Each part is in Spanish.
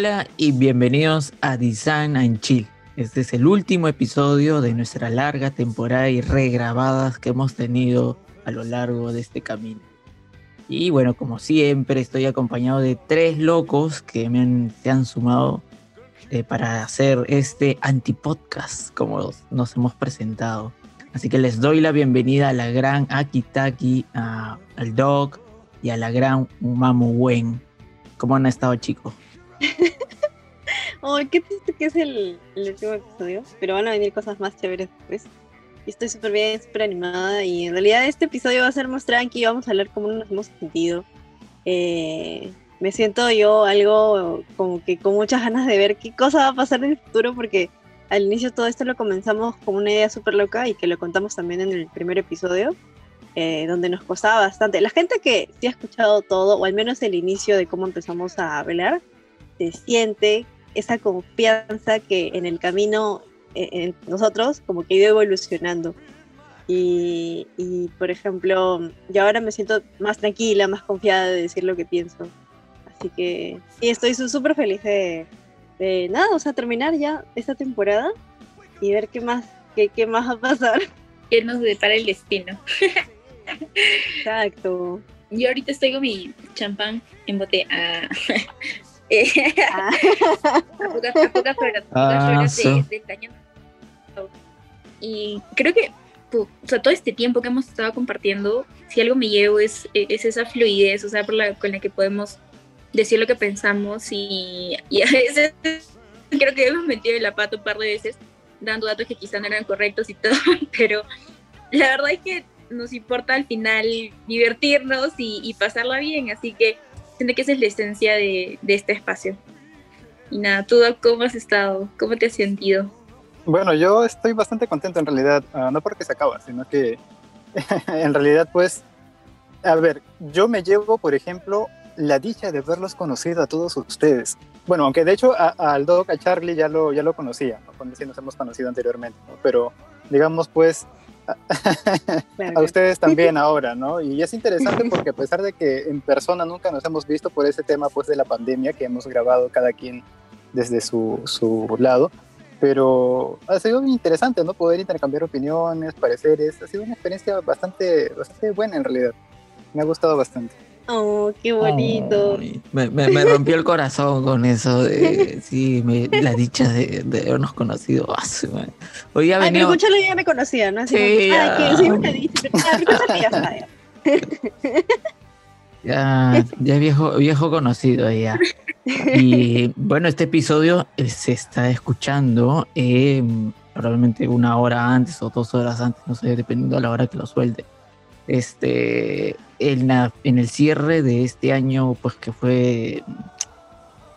Hola y bienvenidos a Design and Chill. Este es el último episodio de nuestra larga temporada y regrabadas que hemos tenido a lo largo de este camino. Y bueno, como siempre, estoy acompañado de tres locos que me han, se han sumado eh, para hacer este antipodcast, como nos hemos presentado. Así que les doy la bienvenida a la gran Akitaki, al Dog y a la gran Mamu Wen. ¿Cómo han estado, chicos? Ay, qué triste que es el, último episodio, pero van a venir cosas más chéveres después. Y estoy súper bien, súper animada. Y en realidad este episodio va a ser más tranqui. Vamos a hablar cómo nos hemos sentido. Eh, me siento yo algo como que con muchas ganas de ver qué cosa va a pasar en el futuro, porque al inicio todo esto lo comenzamos como una idea súper loca y que lo contamos también en el primer episodio, eh, donde nos costaba bastante. La gente que sí ha escuchado todo, o al menos el inicio de cómo empezamos a hablar, se siente esa confianza que en el camino eh, en nosotros como que ha ido evolucionando. Y, por ejemplo, yo ahora me siento más tranquila, más confiada de decir lo que pienso. Así que sí, estoy súper feliz de, nada, o sea, terminar ya esta temporada y ver qué más, qué, qué más va a pasar. ¿Qué nos depara el destino? Exacto. Yo ahorita estoy con mi champán en bote ah. de. Y creo que o sea, todo este tiempo que hemos estado compartiendo, si algo me llevo es, es esa fluidez, o sea, por la, con la que podemos decir lo que pensamos y, y a veces creo que hemos metido el la pata un par de veces dando datos que quizá no eran correctos y todo, pero la verdad es que nos importa al final divertirnos y, y pasarla bien, así que siento que esa es la esencia de, de este espacio. Y nada, ¿tú cómo has estado? ¿Cómo te has sentido? Bueno, yo estoy bastante contento en realidad, ah, no porque se acaba, sino que en realidad pues, a ver, yo me llevo, por ejemplo, la dicha de haberlos conocido a todos ustedes. Bueno, aunque de hecho al Doc, a Charlie ya lo, ya lo conocía, ¿no? cuando sí nos hemos conocido anteriormente, pero digamos pues a ustedes también ahora, ¿no? Y es interesante porque a pesar de que en persona nunca nos hemos visto por ese tema pues de la pandemia que hemos grabado cada quien desde su, su lado, pero ha sido muy interesante, ¿no? Poder intercambiar opiniones, pareceres, ha sido una experiencia bastante, bastante buena en realidad. Me ha gustado bastante. Oh, qué bonito. me, me, rompió el corazón con eso de, sí, me, la dicha de, de habernos conocido. Oh, Hoy ha venido... Ay, ya me conocía, ¿no? Así sí, ya. que sí me dice, ya, ya, ya viejo, viejo conocido ya. Y bueno, este episodio eh, se está escuchando eh, probablemente una hora antes o dos horas antes, no sé, dependiendo de la hora que lo suelte. Este, en, en el cierre de este año, pues que fue,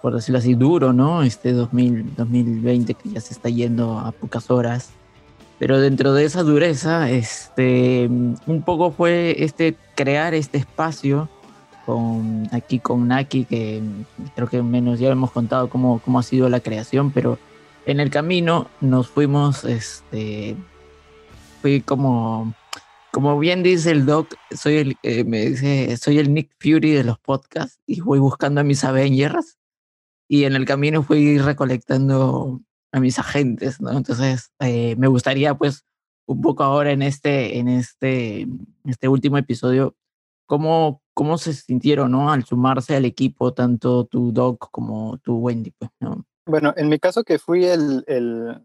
por decirlo así, duro, ¿no? Este 2000, 2020 que ya se está yendo a pocas horas. Pero dentro de esa dureza, este, un poco fue este crear este espacio con aquí con Naki, que creo que menos ya hemos contado cómo, cómo ha sido la creación, pero en el camino nos fuimos, este, fui como, como bien dice el doc, soy el, eh, me dice, soy el Nick Fury de los podcasts y voy buscando a mis Avengers y en el camino fui recolectando a mis agentes, ¿no? Entonces, eh, me gustaría pues un poco ahora en este, en este, este último episodio ¿Cómo, cómo se sintieron ¿no? al sumarse al equipo, tanto tu Doc como tu Wendy? Pues, ¿no? Bueno, en mi caso que fui el, el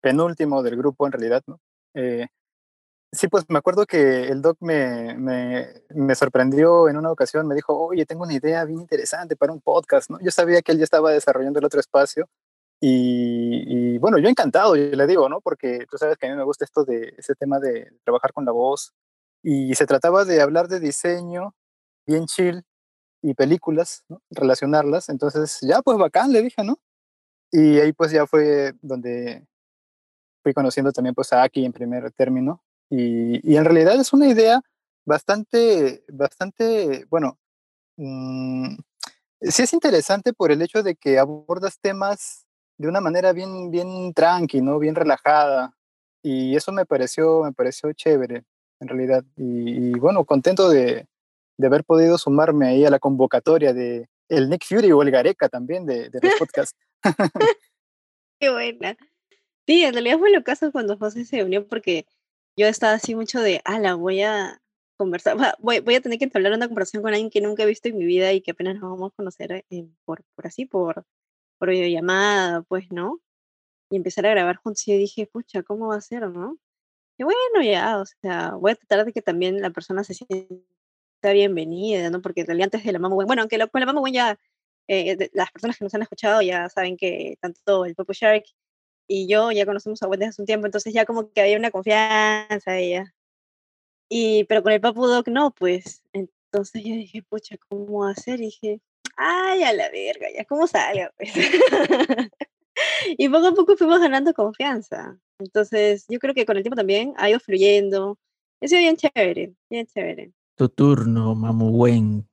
penúltimo del grupo en realidad, ¿no? Eh, sí, pues me acuerdo que el Doc me, me, me, sorprendió en una ocasión, me dijo, oye, tengo una idea bien interesante para un podcast, ¿no? Yo sabía que él ya estaba desarrollando el otro espacio y, y, bueno, yo encantado, yo le digo, ¿no? Porque tú sabes que a mí me gusta esto de ese tema de trabajar con la voz, y se trataba de hablar de diseño bien chill y películas, ¿no? relacionarlas. Entonces, ya pues bacán, le dije, ¿no? Y ahí pues ya fue donde fui conociendo también pues a Aki en primer término. Y, y en realidad es una idea bastante, bastante, bueno, mmm, sí es interesante por el hecho de que abordas temas de una manera bien, bien tranqui, ¿no? Bien relajada. Y eso me pareció, me pareció chévere en realidad. Y, bueno, contento de, de, haber podido sumarme ahí a la convocatoria de el Nick Fury o el Gareca también de, de los podcasts. Qué buena. Sí, en realidad fue lo caso cuando José se unió porque yo estaba así mucho de, ala, voy a conversar, voy, voy a tener que entablar una conversación con alguien que nunca he visto en mi vida y que apenas nos vamos a conocer eh, por, por así, por, por videollamada, pues, ¿no? Y empezar a grabar juntos y yo dije, pucha, ¿cómo va a ser, no? Y bueno, ya, o sea, voy a tratar de que también la persona se sienta bienvenida, ¿no? Porque en realidad antes de la Mamo bueno, aunque con la Mamo ya, eh, las personas que nos han escuchado ya saben que tanto el Popo Shark y yo ya conocemos a desde hace un tiempo, entonces ya como que había una confianza ella. Y, pero con el Papu Doc no, pues. Entonces yo dije, pucha, ¿cómo hacer? Y dije, ay, a la verga, ya, ¿cómo salga? Pues? y poco a poco fuimos ganando confianza. Entonces, yo creo que con el tiempo también ha ido fluyendo. Ha sido bien chévere, bien chévere. Tu turno, Mamu Wen.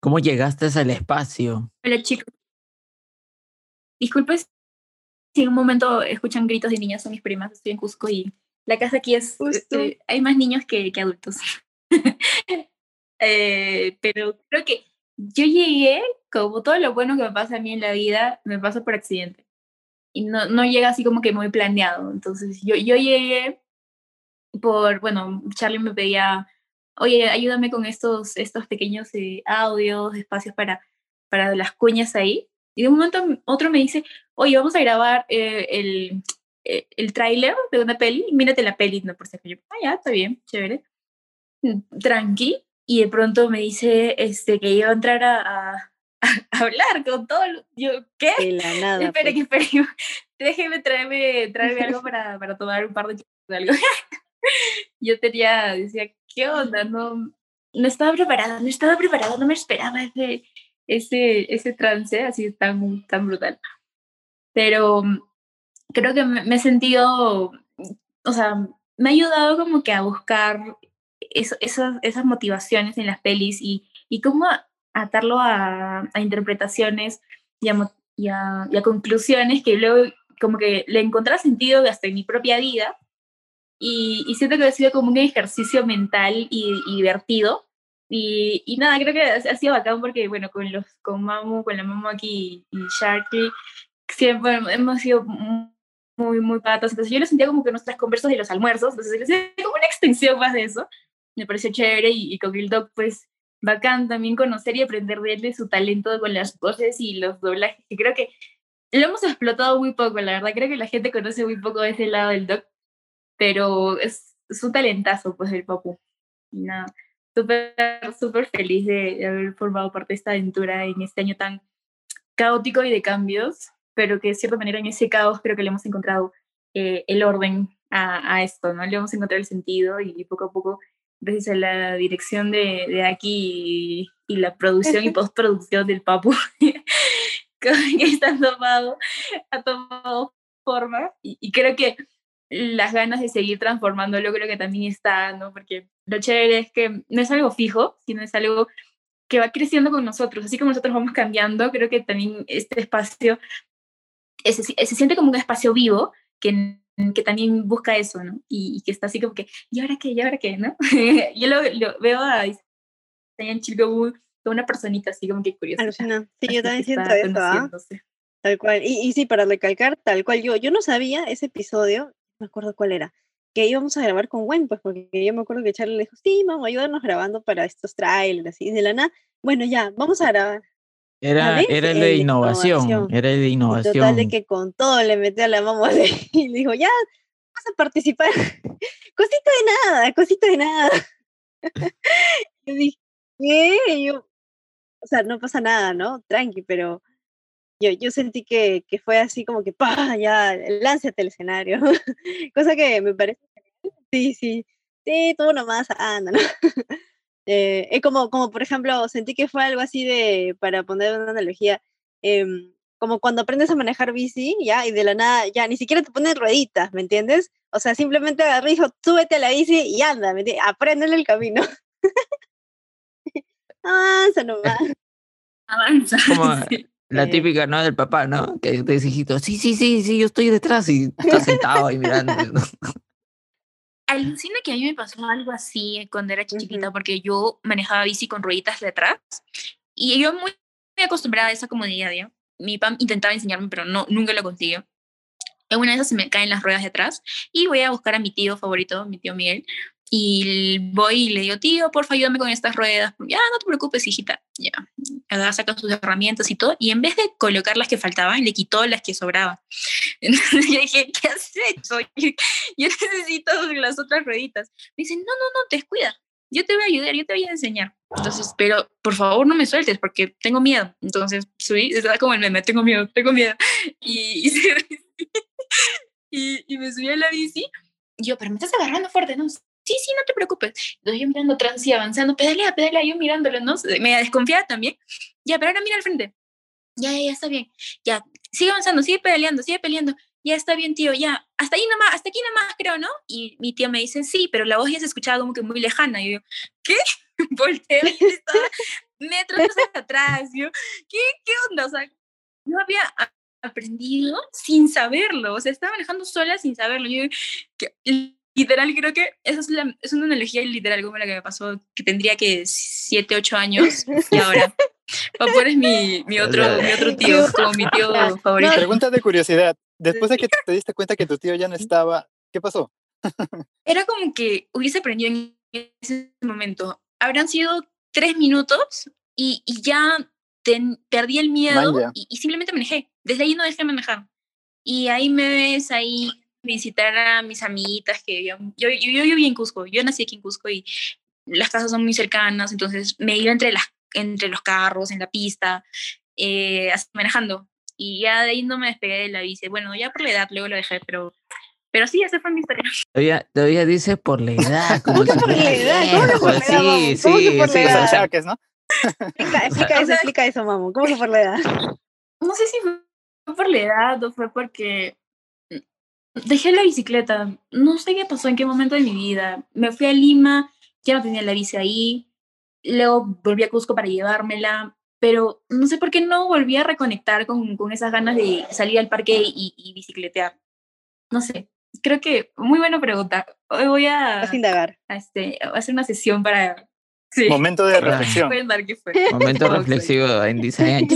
¿Cómo llegaste al espacio? Hola, chicos. Disculpe si en un momento escuchan gritos de niñas, son mis primas, estoy en Cusco y la casa aquí es, eh, hay más niños que, que adultos. eh, pero creo que yo llegué, como todo lo bueno que me pasa a mí en la vida, me pasa por accidente. Y no, no llega así como que muy planeado. Entonces yo, yo llegué por, bueno, Charlie me pedía, oye, ayúdame con estos, estos pequeños eh, audios, espacios para, para las cuñas ahí. Y de un momento a otro me dice, oye, vamos a grabar eh, el, eh, el tráiler de una peli, mírate la peli, no por si yo, ah, ya, está bien, chévere, mm, tranqui, y de pronto me dice este, que iba a entrar a, a, hablar con todo, yo, ¿qué? De la nada. Espera, pues. que espera, déjeme traerme, traerme algo para, para tomar un par de de algo. yo tenía, decía, ¿qué onda? No, no estaba preparada, no estaba preparada, no me esperaba ese, ese, ese trance así tan, tan brutal. Pero mm, creo que me, he sentido, o sea, me ha ayudado como que a buscar eso, esas, motivaciones en las pelis y, y cómo atarlo a, interpretaciones y a, y, conclusiones que luego como que le encontré sentido hasta en mi propia vida y, y siento que ha sido como un ejercicio mental y divertido y, y, nada, creo que ha sido bacán porque, bueno, con los con Mamu, con la Mamu aquí y Sharky, siempre hemos sido muy, muy patas. Entonces yo lo sentía como que nuestras conversas de los almuerzos, entonces yo sentía como una extensión más de eso. Me pareció chévere y, y con el Doc, pues, bacán también conocer y aprender de él, de su talento con las voces y los doblajes, que creo que lo hemos explotado muy poco, la verdad. Creo que la gente conoce muy poco de ese lado del Doc, pero es, es un talentazo, pues, el Papu. Y nada, súper, súper feliz de, de haber formado parte de esta aventura en este año tan caótico y de cambios pero que de cierta manera en ese caos creo que le hemos encontrado eh, el orden a, a, esto, ¿no? Le hemos encontrado el sentido y, poco a poco, gracias a la dirección de, de aquí y, y, la producción y postproducción del Papu, que está tomado, ha tomado forma y, y, creo que las ganas de seguir transformándolo creo que también está, ¿no? Porque lo chévere es que no es algo fijo, sino es algo que va creciendo con nosotros, así como nosotros vamos cambiando, creo que también este espacio se, se siente como un espacio vivo que, que también busca eso, ¿no? Y, y, que está así como que, ¿y ahora qué? ¿Y ahora qué? ¿no? Yo lo, lo, veo a en Chico como una personita así como que curiosa. Alucina. Sí, yo también siento eso, ¿ah? Tal cual. Y, y sí, para recalcar, tal cual yo, yo no sabía ese episodio, me acuerdo cuál era, que íbamos a grabar con Gwen, pues porque yo me acuerdo que Charlie le dijo, sí, vamos, ayúdanos grabando para estos trailers, así, de la nada, bueno, ya, vamos a grabar. Era, era el de innovación, innovación, era el de innovación. Total de que con todo le metió a la mamá y le dijo, ya, vas a participar. cosita de nada, cosita de nada. yo dije, ¿qué? Yo, o sea, no pasa nada, ¿no? Tranqui, pero yo, yo sentí que, que fue así como que, pa, ya, lánzate al escenario. Cosa que me parece, sí, sí, sí, tú nomás, anda, ¿no? Eh, es como, como, por ejemplo, sentí que fue algo así de, para poner una analogía, eh, como cuando aprendes a manejar bici, ya, y de la nada, ya, ni siquiera te ponen rueditas, ¿me entiendes? O sea, simplemente agarré y dijo, súbete a la bici y anda, ¿me Apréndele el camino. Avanza nomás. Avanza. Como la típica, ¿no? Del papá, ¿no? Que te dice, hijito, sí, sí, sí, sí, yo estoy detrás y está sentado ahí mirando. alucina que a mí me pasó algo así cuando era chiquita, uh -huh. porque yo manejaba bici con rueditas de atrás y yo muy acostumbrada a esa comodidad, ¿ya? Mi papá intentaba enseñarme, pero no, nunca lo consiguió. En una de esas se me caen las ruedas de atrás y voy a buscar a mi tío favorito, mi tío Miguel, y voy y le digo, tío, porfa, ayúdame con estas ruedas. Ya, no te preocupes, hijita. Ya, Ahora saca sus herramientas y todo. Y en vez de colocar las que faltaban, le quitó las que sobraban. Entonces yo dije, ¿qué has hecho? Yo necesito las otras rueditas. Me dice, no, no, no, descuida. Yo te voy a ayudar, yo te voy a enseñar. Entonces, pero por favor no me sueltes porque tengo miedo. Entonces subí, estaba como el meme, tengo miedo, tengo miedo. Y, y, y me subí a la bici. Y yo, pero me estás agarrando fuerte, ¿no? Sí, sí, no te preocupes. Entonces yo mirando atrás y avanzando, pedalea, pedalea, yo mirándolo, ¿no? Me desconfiada también. Ya, pero ahora mira al frente. Ya, ya, ya está bien. Ya, sigue avanzando, sigue pedaleando, sigue peleando. Ya está bien, tío, ya. Hasta ahí nomás, hasta aquí nomás, creo, ¿no? Y mi tío me dice, sí, pero la voz ya se escuchaba como que muy lejana. Y yo, ¿qué? Volteo y estaba metros atrás. Yo, ¿qué, ¿qué onda? O sea, no había aprendido sin saberlo. O sea, estaba manejando sola sin saberlo. Yo, ¿qué? Literal, creo que esa es, la, es una analogía literal como la que me pasó, que tendría que 7, 8 años y ahora. Papu es mi, mi, otro, mi otro tío, como mi tío favorito. Pregunta de curiosidad. Después de que te diste cuenta que tu tío ya no estaba, ¿qué pasó? Era como que hubiese aprendido en ese momento. Habrán sido tres minutos y, y ya perdí el miedo y, y, simplemente manejé. Desde ahí no dejé de manejar. Y ahí me ves ahí visitar a mis amiguitas que yo, yo, yo, viví en Cusco, yo nací aquí en Cusco y las casas son muy cercanas, entonces me iba entre, las, entre los carros, en la pista, eh, manejando. Y ya de ahí no me despegué de la bici. Bueno, ya por la edad luego lo dejé, pero, pero sí, esa fue mi historia. Todavía, todavía dice por la edad. ¿Cómo que por la edad? ¿Cómo que por la edad? Sí, sí, por la edad? ¿no? Explica, explica eso, explica eso, mamu. ¿Cómo que por la edad? No sé si fue por la edad o fue porque Dejé la bicicleta. No sé qué pasó, en qué momento de mi vida. Me fui a Lima, ya no tenía la bici ahí. Luego volví a Cusco para llevármela. Pero no sé por qué no volví a reconectar con, con esas ganas de salir al parque y, y, bicicletear. No sé. Creo que muy buena pregunta. Hoy voy a, a, indagar. a, este, a hacer una sesión para Momento de reflexión. Momento reflexivo en Design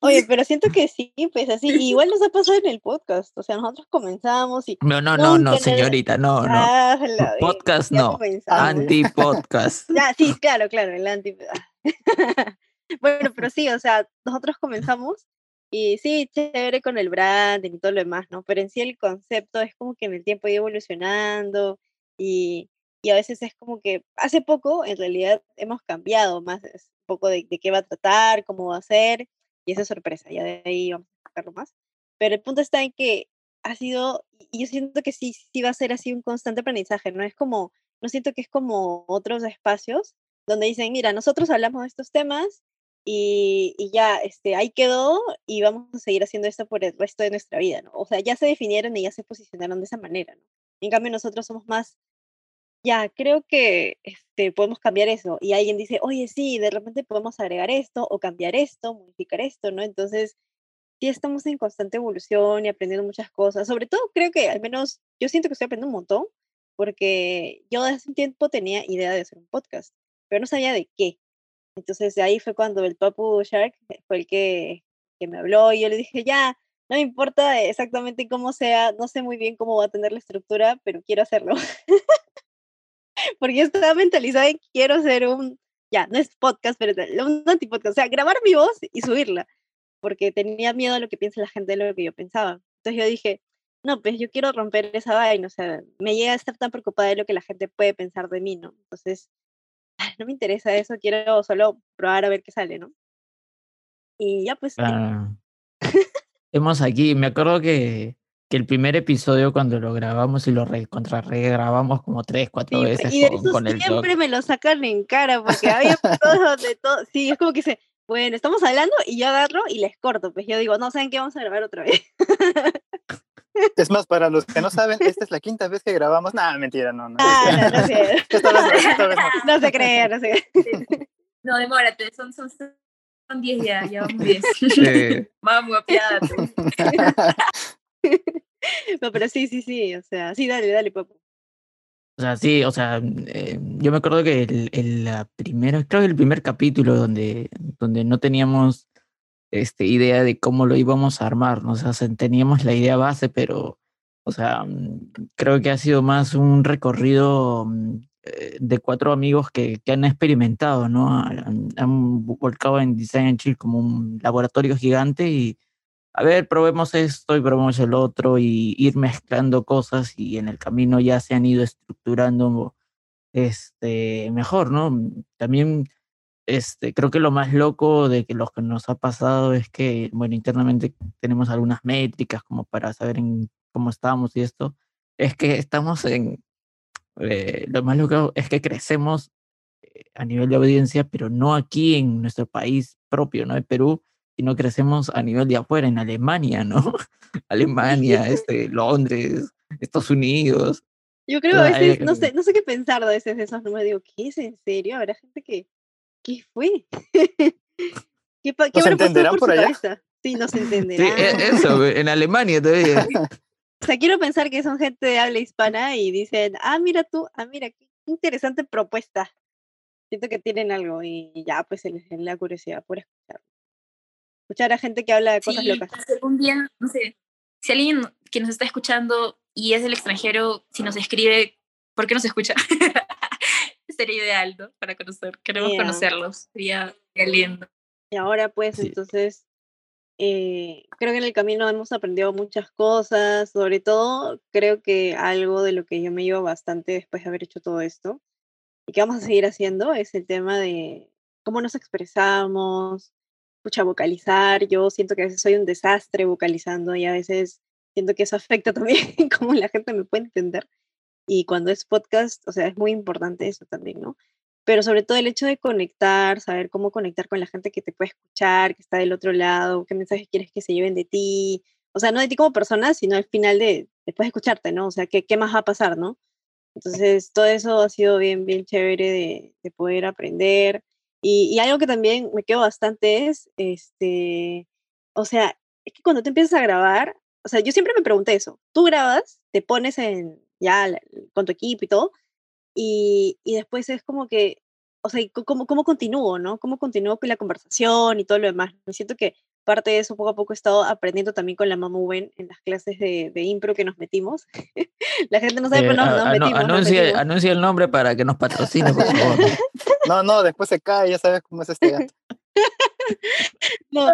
Oye, pero siento que sí, pues así, igual nos ha pasado en el podcast, o sea, nosotros comenzamos y... No, no, no, no, señorita, no, no. Ah, podcast no, anti-podcast. ya, sí, claro, claro, el anti... bueno, pero sí, o sea, nosotros comenzamos y sí, chévere con el branding y todo lo demás, ¿no? Pero en sí el concepto es como que en el tiempo iba evolucionando y y a veces es como que hace poco en realidad hemos cambiado más un poco de, qué va a tratar, cómo va a ser, y esa es sorpresa, ya de ahí vamos a sacarlo más. Pero el punto está en que ha sido, y yo siento que sí, sí va a ser así un constante aprendizaje, no es como, no siento que es como otros espacios donde dicen, mira, nosotros hablamos de estos temas y, y, ya, este, ahí quedó y vamos a seguir haciendo esto por el resto de nuestra vida, ¿no? O sea, ya se definieron y ya se posicionaron de esa manera, ¿no? En cambio, nosotros somos más ya, creo que este, podemos cambiar eso. Y alguien dice, oye, sí, de repente podemos agregar esto o cambiar esto, modificar esto, ¿no? Entonces, sí estamos en constante evolución y aprendiendo muchas cosas. Sobre todo, creo que al menos yo siento que estoy aprendiendo un montón, porque yo hace un tiempo tenía idea de hacer un podcast, pero no sabía de qué. Entonces, de ahí fue cuando el Papu Shark fue el que, que me habló y yo le dije, ya, no me importa exactamente cómo sea, no sé muy bien cómo va a tener la estructura, pero quiero hacerlo. porque estaba mentalizada en quiero hacer un, ya, no es podcast, pero un antipodcast, o sea, grabar mi voz y subirla, porque tenía miedo a lo que piensa la gente de lo que yo pensaba. Entonces yo dije, no, pues yo quiero romper esa vaina, o sea, me llega a estar tan preocupada de lo que la gente puede pensar de mí, ¿no? Entonces, no me interesa eso, quiero solo probar a ver qué sale, ¿no? Y ya pues... Hemos aquí, me acuerdo que que el primer episodio cuando lo grabamos y lo re, contra regrabamos como tres, cuatro veces y de con, eso con el siempre me lo sacan en cara porque había todo de todo, sí, es como que se, bueno, estamos hablando y yo agarro y les corto, pues yo digo, no, ¿saben qué? Vamos a grabar otra vez. Es más, para los que no saben, esta es la quinta vez que grabamos. Nada, mentira, no, no. Ah, no, no, sé. no. se cree, no se cree. No, demórate, son, son, son diez ya, ya vamos diez. Sí. Vamos, apiádate. No, pero sí, sí, sí, o sea, sí, dale, dale, papu. O sea, sí, o sea, eh, yo me acuerdo que el, el, la creo que el primer capítulo donde, donde no teníamos este, idea de cómo lo íbamos a armar, ¿no? o sea, teníamos la idea base, pero, o sea, mm, creo que ha sido más un recorrido mm, eh, de cuatro amigos que, que han experimentado, ¿no? Han, han volcado en Design Chill como un laboratorio gigante y, a ver, probemos esto y probemos el otro y ir mezclando cosas y en el camino ya se han ido estructurando este, mejor, ¿no? También este, creo que lo más loco de que lo que nos ha pasado es que, bueno, internamente tenemos algunas métricas como para saber en cómo estamos y esto, es que estamos en, eh, lo más loco es que crecemos eh, a nivel de audiencia, pero no aquí en nuestro país propio, ¿no? En Perú, no crecemos a nivel de afuera, en Alemania, ¿no? Alemania, este, Londres, Estados Unidos. Yo creo a veces, no sé, no sé qué pensar a veces de esos números. Digo, ¿qué es en serio? Habrá gente que, ¿qué fue? ¿Qué, qué ¿Nos entenderán por, por allá? Cabeza? Sí, no se entenderán. Sí, e, eso, en Alemania todavía. O sea, quiero pensar que son gente de habla hispana y dicen, ah, mira tú, ah, mira, qué interesante propuesta. Siento que tienen algo y ya, pues se les la curiosidad por escucharlo escuchar a gente que habla de cosas locas. Un día, no sé, si alguien que nos está escuchando y es del extranjero, si nos escribe, ¿por qué nos escucha? Sería ideal, ¿no? Para conocer, queremos conocerlos, sería, lindo. Y ahora pues entonces, eh, creo que en el camino hemos aprendido muchas cosas, sobre todo creo que algo de lo que yo me llevo bastante después de haber hecho todo esto y que vamos a seguir haciendo es el tema de cómo nos expresamos, escucha, vocalizar, yo siento que a veces soy un desastre vocalizando y a veces siento que eso afecta también cómo la gente me puede entender. Y cuando es podcast, o sea, es muy importante eso también, ¿no? Pero sobre todo el hecho de conectar, saber cómo conectar con la gente que te puede escuchar, que está del otro lado, qué mensajes quieres que se lleven de ti, o sea, no de ti como persona, sino al final de, después de escucharte, ¿no? O sea, ¿qué, qué más va a pasar, ¿no? Entonces, todo eso ha sido bien, bien chévere de, de poder aprender. Y, algo que también me quedo bastante es, este, o sea, es que cuando te empiezas a grabar, o sea, yo siempre me pregunté eso, tú grabas, te pones en, ya con tu equipo y todo, y, y después es como que, o sea, ¿cómo, cómo continúo, no? ¿Cómo continúo con la conversación y todo lo demás? Me siento que parte de eso poco a poco he estado aprendiendo también con la Mamu Ben en las clases de, de impro que nos metimos. la gente no sabe, pero nos, nos, metimos, anuncia, anuncia, el nombre para que nos patrocine, por favor. no, no, después se cae, ya sabes cómo es este gato. no,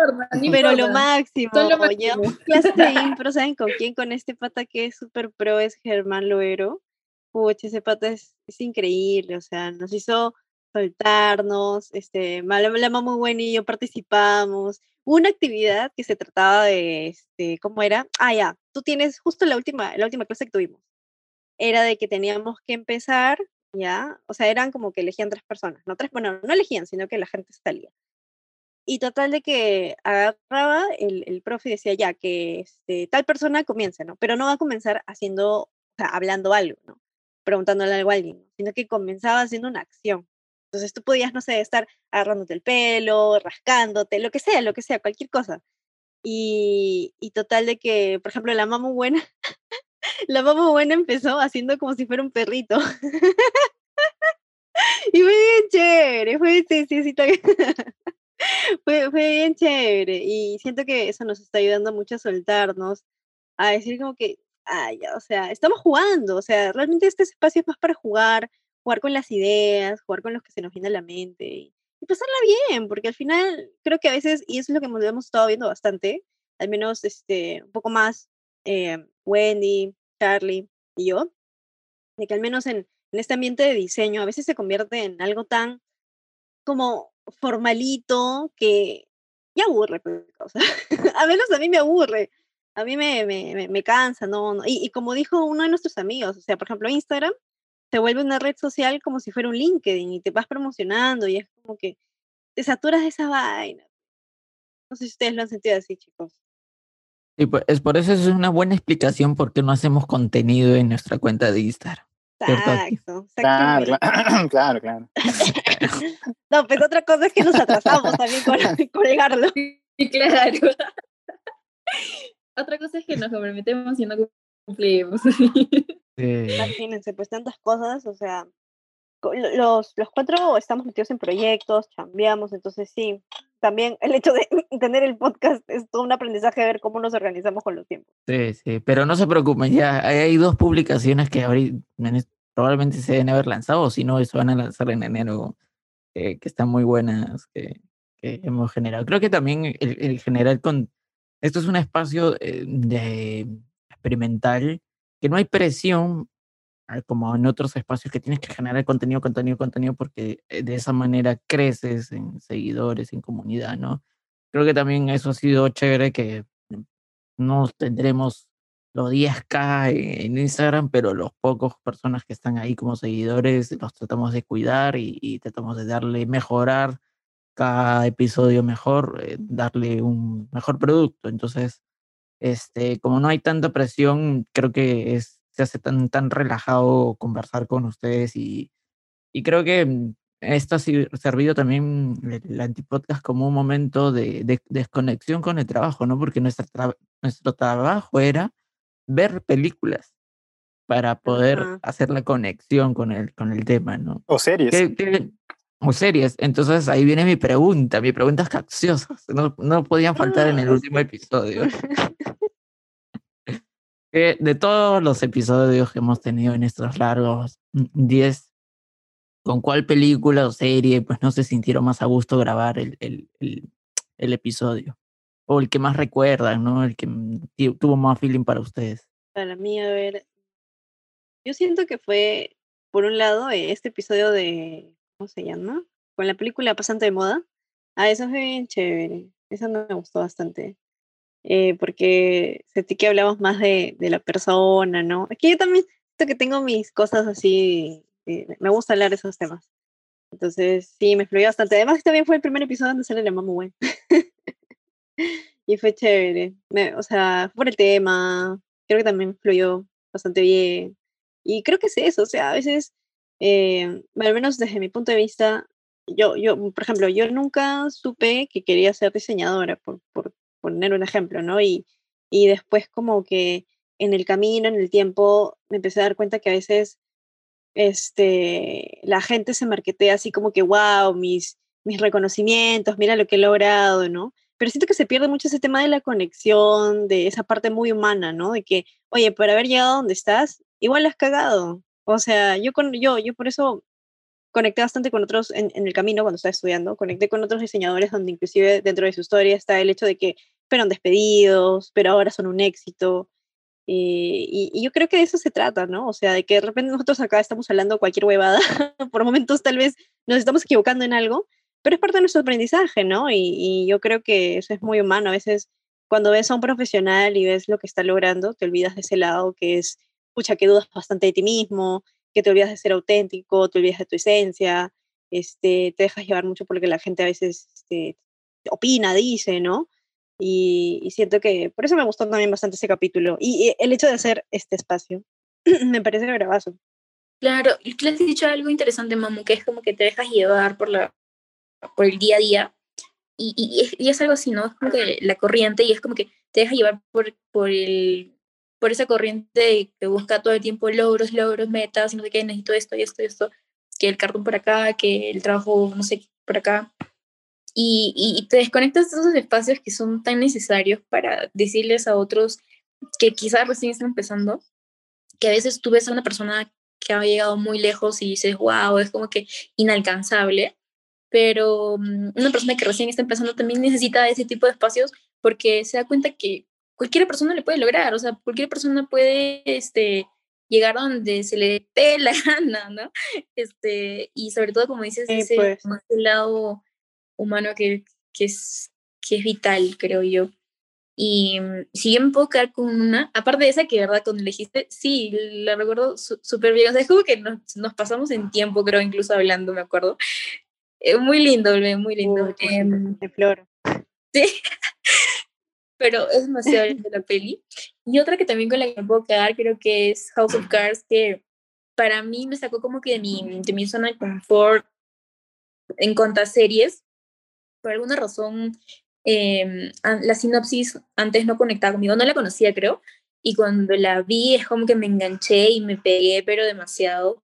pero lo máximo, Oye, clases de impro, ¿saben con quién? Con este pata que es súper pro, es Germán Loero. Pucha, ese pata es, es increíble, o sea, nos hizo soltarnos, este, la, la muy buena y yo participamos, una actividad que se trataba de, este, ¿cómo era? Ah, ya, tú tienes justo la última, la última clase que tuvimos. Era de que teníamos que empezar, ya, o sea, eran como que elegían tres personas, no tres, bueno, no elegían, sino que la gente salía. Y total de que agarraba el, el profe decía, ya, que este, tal persona comience, ¿no? Pero no va a comenzar haciendo, o sea, hablando algo, ¿no? Preguntándole algo a alguien, sino que comenzaba haciendo una acción. Entonces tú podías, no sé, estar agarrándote el pelo, rascándote, lo que sea, lo que sea, cualquier cosa. Y, y total de que, por ejemplo, la mamá buena, la mamá buena empezó haciendo como si fuera un perrito. y fue bien chévere, fue, sí, sí, sí, fue, fue bien chévere. Y siento que eso nos está ayudando mucho a soltarnos, a decir como que, ay, o sea, estamos jugando, o sea, realmente este espacio es más para jugar, jugar con las ideas, jugar con los que se nos viene a la mente y, pasarla bien, porque al final creo que a veces, y eso es lo que hemos estado viendo bastante, al menos este, un poco más eh, Wendy, Charlie y yo, de que al menos en, en este ambiente de diseño a veces se convierte en algo tan como formalito que ya aburre, pues, o sea, a menos a mí me aburre, a mí me, me, me, cansa, ¿no? Y, y, como dijo uno de nuestros amigos, o sea, por ejemplo, Instagram se vuelve una red social como si fuera un LinkedIn y te vas promocionando y es como que te saturas de esa vaina. No sé si ustedes lo han sentido así, chicos. Sí, pues es por eso es una buena explicación por qué no hacemos contenido en nuestra cuenta de Instagram. Exacto, claro, claro, claro. no, pues otra cosa es que nos atrasamos también con colgarlo. Sí, claro. otra cosa es que nos comprometemos y no cumplimos. Sí, Imagínense, pues tantas cosas, o sea, los, los cuatro estamos metidos en proyectos, chambeamos, entonces sí, también el hecho de tener el podcast es todo un aprendizaje de ver cómo nos organizamos con los tiempos. Sí, sí, pero no se preocupen, ya hay dos publicaciones que ahorita probablemente se deben haber lanzado, o si no, se van a lanzar en enero, que están muy buenas, que, que, hemos generado. Creo que también el, el general con... Esto es un espacio eh, de experimental, que no hay presión como en otros espacios que tienes que generar contenido, contenido, contenido, porque eh, de esa manera creces en seguidores, en comunidad, ¿no? Creo que también eso ha sido chévere, que no tendremos los 10k en Instagram, pero los pocos personas que están ahí como seguidores los tratamos de cuidar y, tratamos de darle, mejorar cada episodio mejor, eh, darle un mejor producto. Entonces, este, como no hay tanta presión, creo que es se hace tan, tan relajado conversar con ustedes y, y creo que mm, esto ha servido también el antipodcast como un momento de, de, desconexión con el trabajo, ¿no? Porque nuestro, nuestro trabajo era ver películas para poder hacer la conexión con el, con el tema, ¿no? O series. o series. Entonces ahí viene mi pregunta, mi pregunta es capciosa. No, no podían faltar en el ah. último episodio. de todos los episodios que hemos tenido en estos largos 10, mm, ¿con cuál película o serie pues no se sintieron más a gusto grabar el, el, el, episodio? O el que más recuerdan, ¿no? El que mm, tuvo más feeling para ustedes. Para mí, a ver, yo siento que fue, por un lado, este episodio de, ¿cómo se llama? Con la película Pasante de Moda. Ah, eso fue bien chévere. Eso me gustó bastante. Eh, porque sentí que hablamos más de, de, la persona, ¿no? Aquí yo también siento que tengo mis cosas así, eh, me gusta hablar de esos temas. Entonces, sí, me fluyó bastante. Además, también fue el primer episodio donde sale la mamá muy y fue chévere. o sea, por el tema, creo que también fluyó bastante bien. Y creo que es eso, o sea, a veces, eh, al menos desde mi punto de vista, yo, yo, por ejemplo, yo nunca supe que quería ser diseñadora por, por poner un ejemplo, ¿no? Y, y después como que en el camino, en el tiempo, me empecé a dar cuenta que a veces este, la gente se marquetea así como que, wow, mis, mis reconocimientos, mira lo que he logrado, ¿no? Pero siento que se pierde mucho ese tema de la conexión, de esa parte muy humana, ¿no? De que, oye, por haber llegado a donde estás, igual has cagado. O sea, yo, con, yo, yo por eso conecté bastante con otros en, el camino cuando estaba estudiando, conecté con otros diseñadores donde inclusive dentro de su historia está el hecho de que fueron despedidos, pero ahora son un éxito. Eh, y, yo creo que de eso se trata, ¿no? O sea, de que de repente nosotros acá estamos hablando cualquier huevada, por momentos tal vez nos estamos equivocando en algo, pero es parte de nuestro aprendizaje, ¿no? Y, y yo creo que eso es muy humano. A veces cuando ves a un profesional y ves lo que está logrando, te olvidas de ese lado que es, pucha, que dudas bastante de ti mismo, que te olvidas de ser auténtico, te olvidas de tu esencia, este, te dejas llevar mucho por lo que la gente a veces este, opina, dice, ¿no? Y, siento que por eso me gustó también bastante ese capítulo. Y, el hecho de hacer este espacio me parece bravazo. Claro, y tú has dicho algo interesante, Mamu, que es como que te dejas llevar por, la, por el día a día. Y, y, es algo así, ¿no? Es como que la corriente y es como que te dejas llevar por, por el por esa corriente que busca todo el tiempo logros, logros, metas, no sé qué, necesito esto y esto y esto, que el cartón por acá, que el trabajo, no sé, por acá. Y, y te desconectas de esos espacios que son tan necesarios para decirles a otros que quizás recién están empezando, que a veces tú ves a una persona que ha llegado muy lejos y dices, wow, es como que inalcanzable, pero mm, una persona que recién está empezando también necesita ese tipo de espacios porque se da cuenta que cualquier persona le puede lograr, o sea, cualquier persona puede este, llegar donde se le dé la gana, ¿no? Este, y sobre todo, como dices, ese, pues. lado humano que, que, es, que es vital, creo yo. Y mm, si yo me puedo quedar con una, aparte de esa que, verdad, cuando dijiste, sí, la recuerdo súper bien. O sea, es como que nos, nos, pasamos en tiempo, creo, incluso hablando, me acuerdo. Eh, muy lindo, muy lindo. Em, de flor. Sí, pero es demasiado de la peli. Y otra que también con la que me puedo quedar, creo que es House of Cards, que para mí me sacó como que de mi, de mi zona de confort en cuanto a series. Por alguna razón, eh, la sinopsis antes no conectaba conmigo, no la conocía, creo. y cuando la vi es como que me enganché y me pegué, pero demasiado.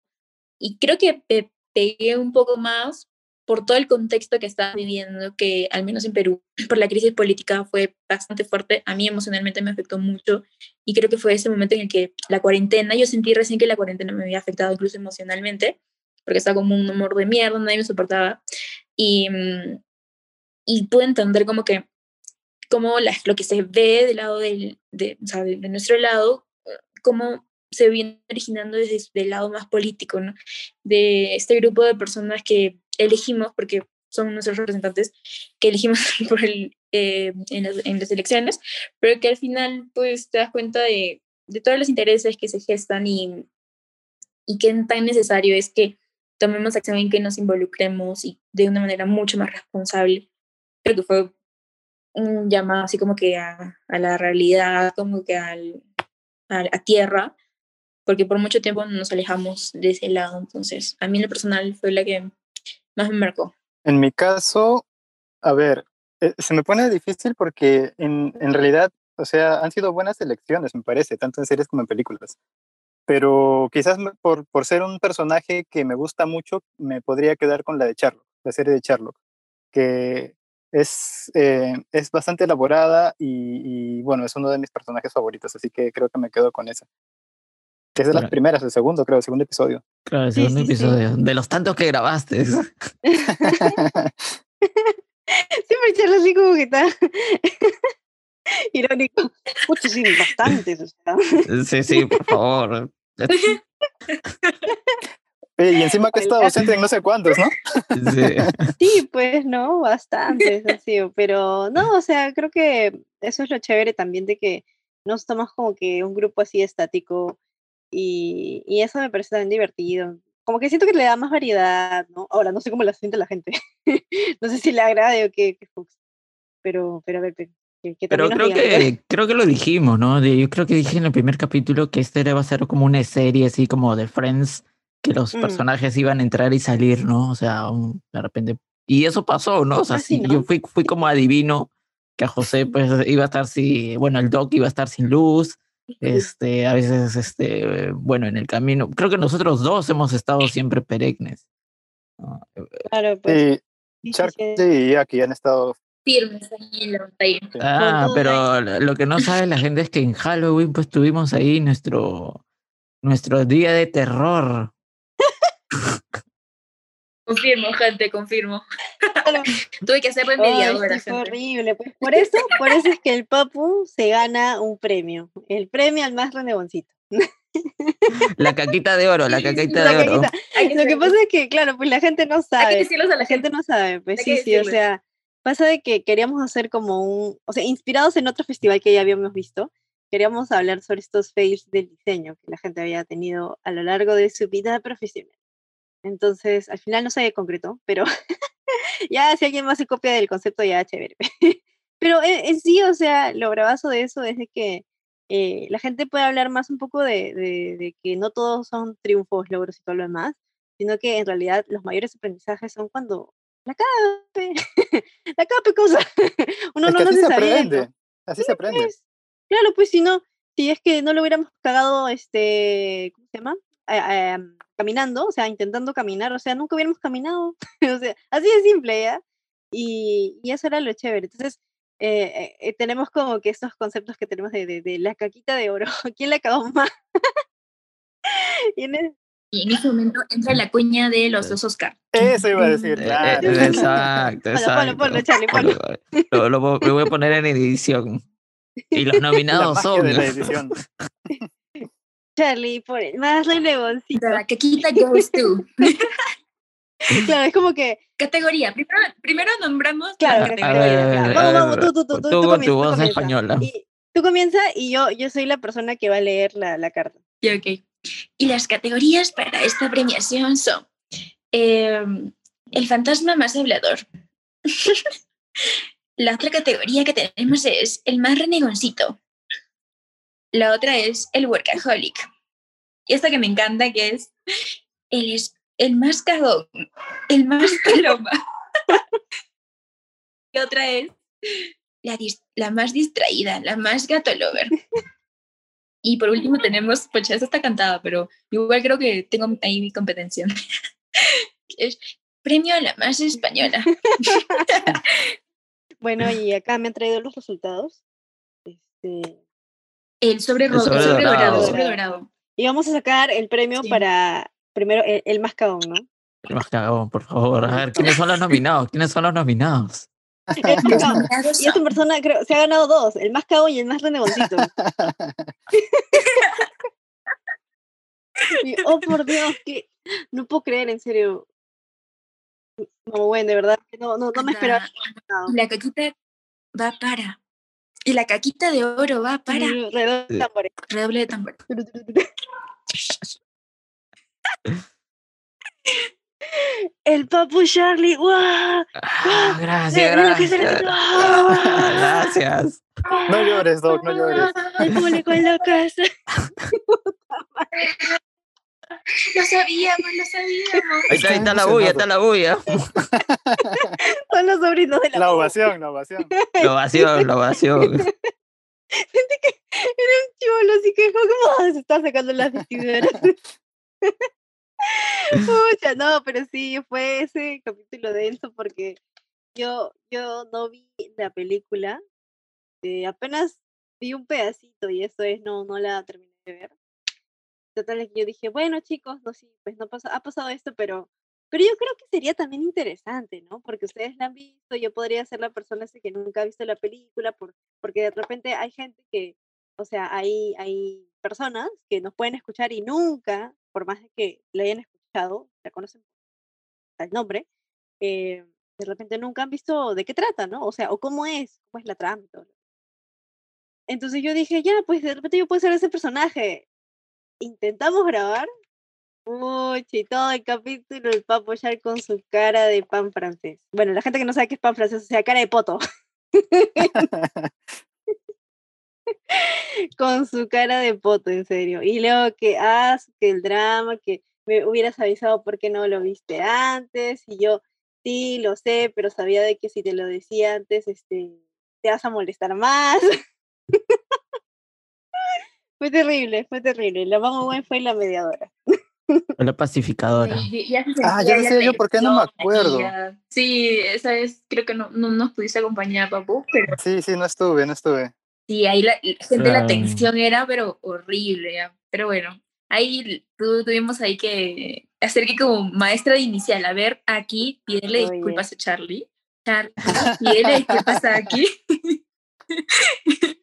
Y creo que me pegué un poco más por todo el contexto que estaba viviendo, que al menos en Perú, por la crisis política fue bastante fuerte. A mí emocionalmente me afectó mucho y creo que fue ese momento en el que la cuarentena, yo sentí recién que la cuarentena me había afectado incluso emocionalmente, porque estaba como un humor de mierda, nadie me soportaba. Y, mm, y pude entender como que como lo que se ve del lado del, de, o sea, de, nuestro lado, cómo se viene originando desde el lado más político, ¿no? De este grupo de personas que elegimos, porque son nuestros representantes, que elegimos por el, eh, en, las, en, las, elecciones, pero que al final pues te das cuenta de, de todos los intereses que se gestan y, y qué tan necesario es que tomemos acción en que nos involucremos y de una manera mucho más responsable. Creo que fue un llamado así como que a, a la realidad, como que al, a, a, tierra, porque por mucho tiempo nos alejamos de ese lado. Entonces, a mí en lo personal fue la que más me marcó. En mi caso, a ver, eh, se me pone difícil porque en, en realidad, o sea, han sido buenas elecciones, me parece, tanto en series como en películas. Pero quizás por, por ser un personaje que me gusta mucho, me podría quedar con la de Sherlock, la serie de Sherlock, que es, eh, es bastante elaborada y, y, bueno, es uno de mis personajes favoritos, así que creo que me quedo con esa. Que es de las claro. primeras, el segundo, creo, el segundo episodio. Claro, el segundo sí, sí, episodio. Sí. De los tantos que grabaste. Siempre echarlo así como que está irónico. Muchos sí, bastantes. O sea. Sí, sí, por favor. Y encima que está docente en no sé cuántos, ¿no? Sí. sí, pues no, bastantes, así, pero no, o sea, creo que eso es lo chévere también de que no estamos como que un grupo así estático y, y eso me parece también divertido. Como que siento que le da más variedad, ¿no? Ahora, no sé cómo la siente la gente. no sé si le agrade o qué, qué pero, pero a ver, que, que Pero creo que, creo que lo dijimos, ¿no? Yo creo que dije en el primer capítulo que este va a ser como una serie así como de Friends, que los mm. personajes iban a entrar y salir, ¿no? O sea, un, de repente. Y eso pasó, ¿no? O sea, sí, ¿no? yo fui, fui como adivino que a José pues iba a estar sin, bueno, el Doc iba a estar sin luz, este, a veces, este, bueno, en el camino, creo que nosotros dos hemos estado siempre peregnes. Claro, pues. Sí, Shark y aquí han estado firmes ahí en la batalla. Ah, pero lo que no sabe la gente es que en Halloween pues tuvimos ahí nuestro, nuestro día de terror. Confirmo, gente, confirmo. Tuve que hacerlo en media hora. Es horrible. Pues por eso, por eso es que el Papu se gana un premio. El premio al más reneboncito. La caquita de oro, la caquita la de oro. Lo que pasa es que, claro, pues la gente no sabe. Hay que a la, la gente no sabe. Pues sí, sí, o sea, pasa de que queríamos hacer como un, o sea, inspirados en otro festival que ya habíamos visto, queríamos hablar sobre estos fails del diseño que la gente había tenido a lo largo de su vida profesional. Entonces, al final no se concretó, pero ya si alguien más se copia del concepto, ya chévere. pero en, en, sí, o sea, lo bravazo de eso es de que eh, la gente puede hablar más un poco de, de, de, que no todos son triunfos, logros y todo lo demás, sino que en realidad los mayores aprendizajes son cuando la cape, la cape cosa. Uno es no lo se aprende, así sí, se aprende. Pues, claro, pues si no, si es que no lo hubiéramos cagado, este, ¿cómo se llama? Eh, eh, caminando, o sea, intentando caminar, o sea, nunca hubiéramos caminado, o sea, así de simple, ¿ya? Y, y eso era lo chévere. Entonces, eh, eh, tenemos como que estos conceptos que tenemos de, de, de la caquita de oro, ¿quién la cagó más? y, en el... y, en ese momento entra la cuña de los dos Oscar. Eso iba a decir, claro. exacto, exacto. Ponlo, ponlo, Charlie, ponlo. Lo, lo, lo, voy a poner en edición. Y los nominados son. De la edición. Charlie, por el más relevoncito. La caquita goes to. Claro, es como que. Categoría. Primero, primero nombramos. Claro, a categoría. vamos, vamos, tú, tú, tú, tú, tú, tú, con tu voz comienza. española. Y tú comienza y yo, yo soy la persona que va a leer la, la carta. Ya, ok. Y las categorías para esta premiación son eh, el fantasma más hablador. la otra categoría que tenemos es el más renegoncito. La otra es el workaholic. Y esta que me encanta que es el, es, el más cagón, el más paloma. y otra es la, la, más distraída, la más gato lover. Y por último tenemos, pues esa está cantada, pero igual creo que tengo ahí mi competencia. es premio a la más española. bueno, y acá me han traído los resultados. Este... El sobre, el sobre, dorado. sobre dorado. Y vamos a sacar el premio para, primero, el, más cagón, ¿no? El más cagón, por favor. A ver, ¿quiénes son los nominados? ¿Quiénes son los nominados? y esta persona creo, se ha ganado dos, el más cagón y el más renegoncito. oh, por Dios, que no puedo creer, en serio. No, bueno, de verdad, no, no, no me esperaba. La caquita va para. Y la caquita de oro va para. Redoble de tambores. Redoble de tambores. El papu Charlie, ¡guau! Ah, gracias, gracias. gracias. No llores, Doc, no llores. El público en la casa. Lo sabíamos, lo sabíamos. Ahí está, ahí está la bulla, está la bulla. Sobrinos de la La ovación, la ovación. La ovación, la ovación. Gente que era un chulo, así que como se está sacando las vestiduras. Pucha, no, pero sí, fue ese capítulo denso porque yo, yo no vi la película, eh, apenas vi un pedacito y eso es, no, no la terminé de ver. Total, es que yo dije, bueno chicos, no, sí, pues no pasa, ha pasado esto, pero, pero yo creo que sería también interesante, ¿no? Porque ustedes la han visto, yo podría ser la persona que nunca ha visto la película, por, porque de repente hay gente que, o sea, hay, hay personas que nos pueden escuchar y nunca por más que la hayan escuchado, la conocen el nombre, eh, de repente nunca han visto de qué trata, ¿no? O sea, o cómo es, cómo es la trama. Entonces yo dije, ya, pues de repente yo puedo ser ese personaje. Intentamos grabar. Uy, todo el capítulo el Papo apoyar con su cara de pan francés. Bueno, la gente que no sabe qué es pan francés, o sea, cara de poto. con su cara de poto, en serio. Y luego que, ah, que el drama, que me hubieras avisado porque no lo viste antes. Y yo, sí, lo sé, pero sabía de que si te lo decía antes, este, te vas a molestar más. fue terrible, fue terrible. La más buena fue la mediadora. La pacificadora. ah, ya decía yo, ¿por qué no me acuerdo? Sí, esa vez creo que no, no nos pudiste acompañar, papu. Pero... Sí, sí, no estuve, no estuve. Sí, ahí la, gente la tensión era, pero horrible. Pero bueno, ahí tuvimos ahí que hacer que como maestra de inicial, a ver, aquí, pídele disculpas a Charlie. Charlie, pídele disculpas aquí.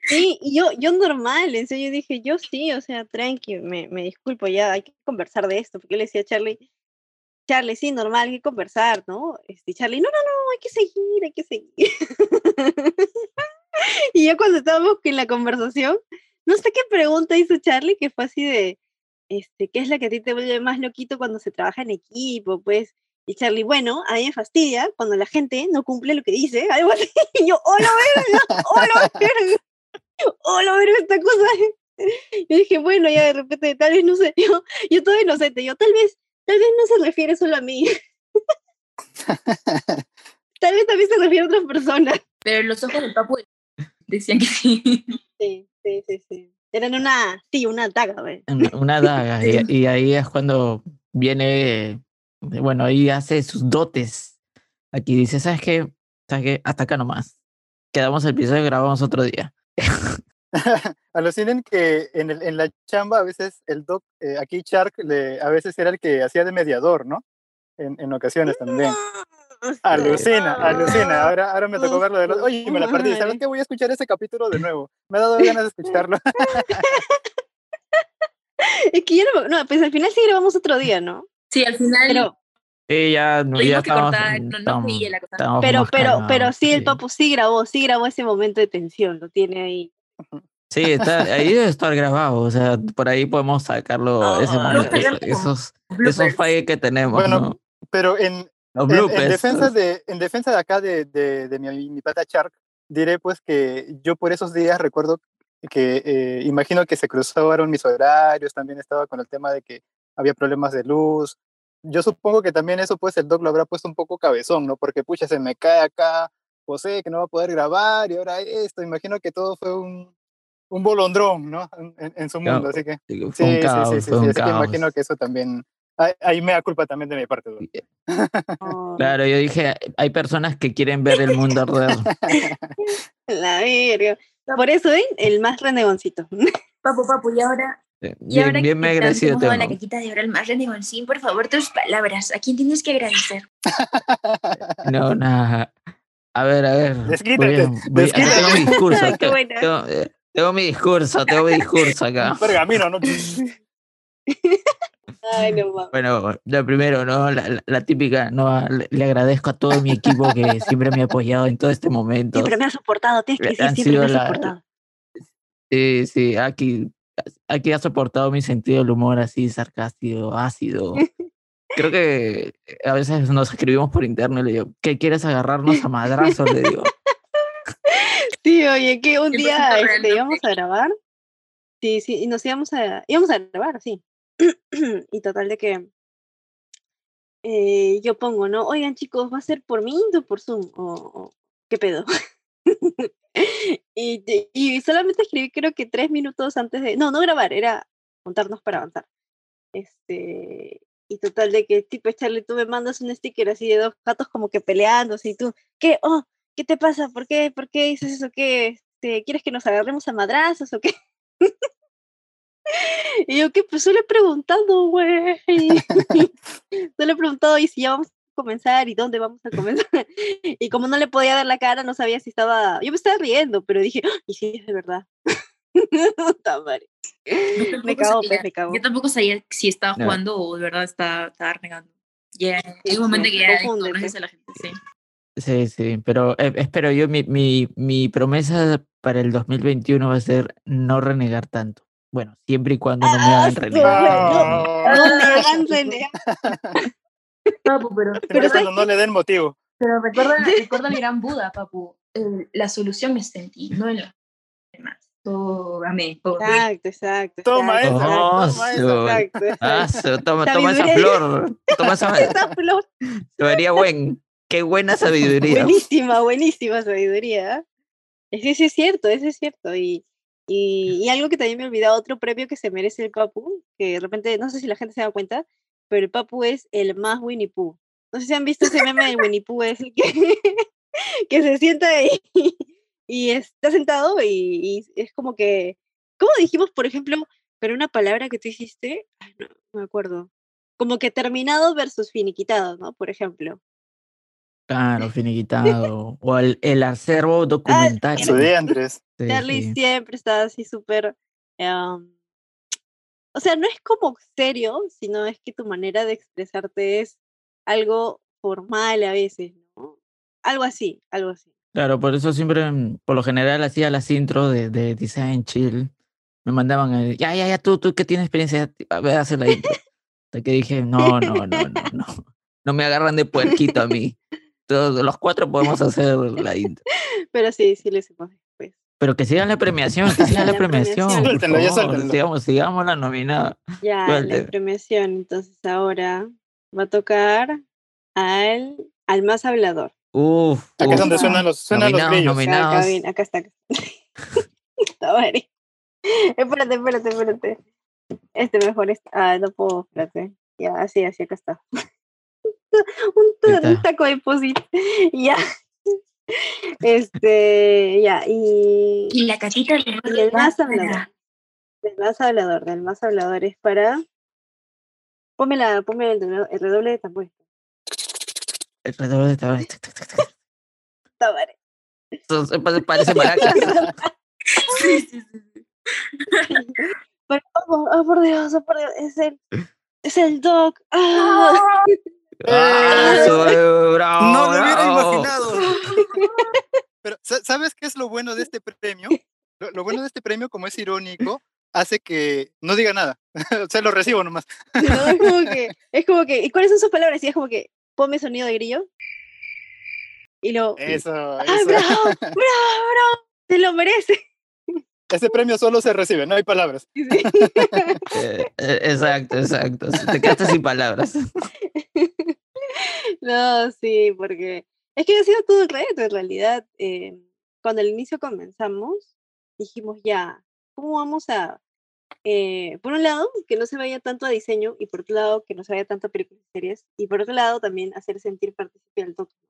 Sí, yo, yo normal, en serio, dije, yo sí, o sea, tranqui, me, me disculpo, ya hay que conversar de esto, porque le decía a Charlie, Charlie, sí, normal, hay que conversar, ¿no? Este, Charlie, no, no, no, hay que seguir, hay que seguir. y yo cuando estábamos en la conversación, no sé qué pregunta hizo Charlie, que fue así de, este, ¿qué es la que a ti te vuelve más loquito cuando se trabaja en equipo? Pues, y Charlie, bueno, a mí me fastidia cuando la gente no cumple lo que dice, algo así, y yo, hola verga, hola verga, hola verga, esta cosa. Y dije, bueno, ya de repente, tal vez no sé, yo, yo todo inocente, yo, tal vez, tal vez no se refiere solo a mí. tal vez también se refiere a otras personas. Pero los ojos del papu decían que sí. Sí, sí, sí, sí. Eran una, sí, una daga, Una daga, y, ahí es cuando viene, bueno, ahí hace sus dotes. Aquí dice, ¿sabes qué? ¿Sabes qué? Hasta acá nomás. Quedamos el episodio y grabamos otro día. Alucinen que en, el, en la chamba a veces el doc, eh, aquí Shark, le, a veces era el que hacía de mediador, ¿no? En, en ocasiones también. Alucina, alucina. Ahora, ahora me tocó verlo de los... Oye, me la perdí. ¿Saben que voy a escuchar ese capítulo de nuevo? Me ha dado ganas de escucharlo. es que no, pues al final sí grabamos otro día, ¿no? Sí, al final. Pero, sí, ya, ya estamos, pero, pero, pero sí, el papu sí grabó, sí grabó ese momento de tensión, lo tiene ahí. Sí, está, ahí debe estar grabado, o sea, por ahí podemos sacarlo, ese momento, esos, esos fallos que tenemos. Bueno, ¿no? pero en, en, defensa de, en defensa de acá de, de, mi, mi pata Shark, diré pues que yo por esos días recuerdo que eh, imagino que se cruzaron mis horarios, también estaba con el tema de que había problemas de luz. Yo supongo que también eso pues el doc lo habrá puesto un poco cabezón, ¿no? Porque pucha, se me cae acá José que no va a poder grabar y ahora esto. Imagino que todo fue un, un bolondrón, ¿no? En, en su mundo, así que. Fue un Sí, sí, caos, sí, sí, fue sí, un así que caos. imagino que eso también. Ahí, me da culpa también de mi parte. Dudu. Oh, Claro, yo dije, hay personas que quieren ver el mundo arder. La verga. Por eso, ¿ven? El más renegoncito. Papu, papu, y ahora, y Bien, ahora bien me agradecido tema. la caquita de oro al más por favor, tus palabras. ¿A quién tienes que agradecer? No, nada. A ver, a ver. Desquítate, tengo mi discurso. Tengo, tengo- eh, tengo mi discurso, tengo mi discurso acá. Pergamino, ¿no? Ay, no mames. Bueno, lo primero, ¿no? La, la- la típica, ¿no? Le, le agradezco a todo mi equipo que siempre me ha apoyado en todo este momento. Siempre me ha soportado, tienes que decir, Han siempre me sido ha la- soportado. Sí, sí, aquí, aquí ha soportado mi sentido del humor así sarcástico, ácido. Creo que a veces nos escribimos por interno y le digo, ¿qué quieres agarrarnos a madrazos? Le digo. Sí, oye, que un 100% día este, íbamos a grabar. Sí, sí, y nos íbamos a, íbamos a grabar, sí. y total de que eh, yo pongo, ¿no? Oigan, chicos, ¿va a ser por Meet o por Zoom? ¿O, o qué pedo? y, te- y solamente escribí creo que tres minutos antes de, no, no grabar, era juntarnos para avanzar. Este, y total de que, tipo, Charlie, tú me mandas un sticker así de dos gatos como que peleándose y tú, ¿qué? Oh, ¿qué te pasa? ¿Por qué? ¿Por qué dices eso? ¿Qué? Este, ¿Quieres que nos agarremos a madrazos o qué? y yo, ¿qué? Pues solo he preguntado, güey. solo he preguntado, ¿y si ya vamos comenzar? ¿Y dónde vamos a comenzar? y como no le podía dar la cara, no sabía si estaba... Yo me estaba riendo, pero dije, "Ah, ¿y si es de verdad? Me tampoco cago, sabía. pues, me cago. Yo tampoco sabía si estaba No. jugando o de verdad estaba, estaba renegando. Ya, Sí, hay un momento sí, que ya confúndete. conoces a la gente, sí. Sí, sí, pero eh, espero yo, mi, mi, mi promesa para el 2021 va a ser no renegar tanto. Bueno, siempre y cuando no me Ah, hagan su renegar. No. Papu, pero, Pero cuando no le den motivo. pero recuerda, recuerda el gran Buda, papu. El- la solución está en ti, no en los demás. Tómame, por Exacto, exacto. Toma Oh, toma su- esa. Exacto, exacto. Ah, toma, toma esa flor. Toma esa Esa flor. se vería buen. Qué buena sabiduría. Buenísima, buenísima sabiduría. ¿eh? Ese sí es cierto, ese es cierto. Y, y, y algo que también me he olvidado, otro premio que se merece el Papu, que de repente, no sé si la gente se da cuenta, pero el Papu es el más Winnie Pooh. No sé si han visto ese meme del Winnie Pooh, ese que, que se sienta ahí y está sentado y, y es como que, ¿cómo dijimos, por ejemplo, pero una palabra que tú dijiste? Ay, no, no me acuerdo. Como que terminado versus finiquitado, ¿no? Por ejemplo. Claro, finiquitado. O el, el acervo documentario. Su día, Andrés. Sí, Charlie sí. siempre está así súper... em, o sea, no es como serio, sino es que tu manera de expresarte es algo formal a veces, ¿no? Algo así, algo así. Claro, por eso siempre, mm, por lo general, hacía las intros de, de Design Chill. Me mandaban, a, ya, ya, ya, tú, tú que tienes experiencia, a ver, hacer la intro. Hasta que dije, no, no, no, no, no. No me agarran de puerquito a mí. Todos los cuatro podemos hacer la intro. Pero sí, sí hicimos después. Pero que sigan la premiación, que sigan la La premiación. premiación. por Suéltenlo, ya. Sigamos, sigamos la nominada. Ya, Suelte. la premiación. Entonces ahora va a tocar al, al más hablador. Uf, Acá es donde suenan los, suenan los Nominados. Acá, acá, Nominados. acá está. acá. Espérate, espérate, espérate. Este mejor está. Ah, no puedo, espérate. Ya, así, así, acá está. un, un taco de posit. Ya. Este, ya, y Y la catita de Y el más hablador. del más hablador, del más hablador es para. Ponme, la, ponme el, el redoble de tambores. De esta- Está madre. Eso se parece- parece maracas. Sí, sí, sí. Pero, oh, por- oh, por Dios, oh, por Dios, es el, es el Doc. ¡Ah! Ah, su- bravo, No lo hubiera bravo. imaginado. Pero, sa- ¿sabes qué es lo bueno de este premio? Lo, lo bueno de este premio, como es irónico, hace que no diga nada. o sea, lo recibo nomás. No, es como que, es como que, ¿y cuáles son sus palabras? Y es como que, ponme sonido de grillo. Y lo, Eso, ¡ah, eso. bravo, bravo, bravo! Te lo merece. Ese premio solo se recibe, no hay palabras. Sí. Eh, eh, exacto, exacto. Te quedaste sin palabras. No, sí, porque es que ha sido todo un reto en realidad. eh, cuando al inicio comenzamos, dijimos ya, cómo vamos a, eh, por un lado, que no se vaya tanto a diseño y por otro lado, que no se vaya tanto a películas y series y por otro lado, también hacer sentir partícipe al doctor.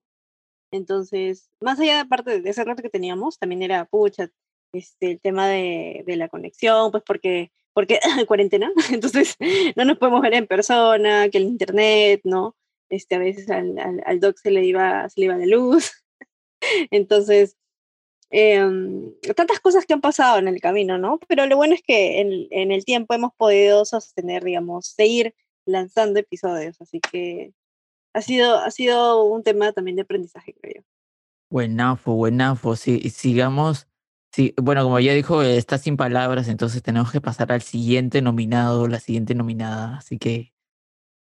Entonces, más allá de parte de ese rato que teníamos, también era, pucha, este, el tema de, de la conexión, pues porque, porque cuarentena, entonces no nos podemos ver en persona, que el internet, ¿no? Este, a veces al, al, al doc se le iba, se le iba la luz. Entonces, em, tantas cosas que han pasado en el camino, ¿no? Pero lo bueno es que en, en, el tiempo hemos podido sostener, digamos, seguir lanzando episodios, así que ha sido, ha sido un tema también de aprendizaje, creo yo. Buenafo, buenafo, sí, sigamos. Sí, bueno, como ya dijo, está sin palabras, entonces tenemos que pasar al siguiente nominado, la siguiente nominada, así que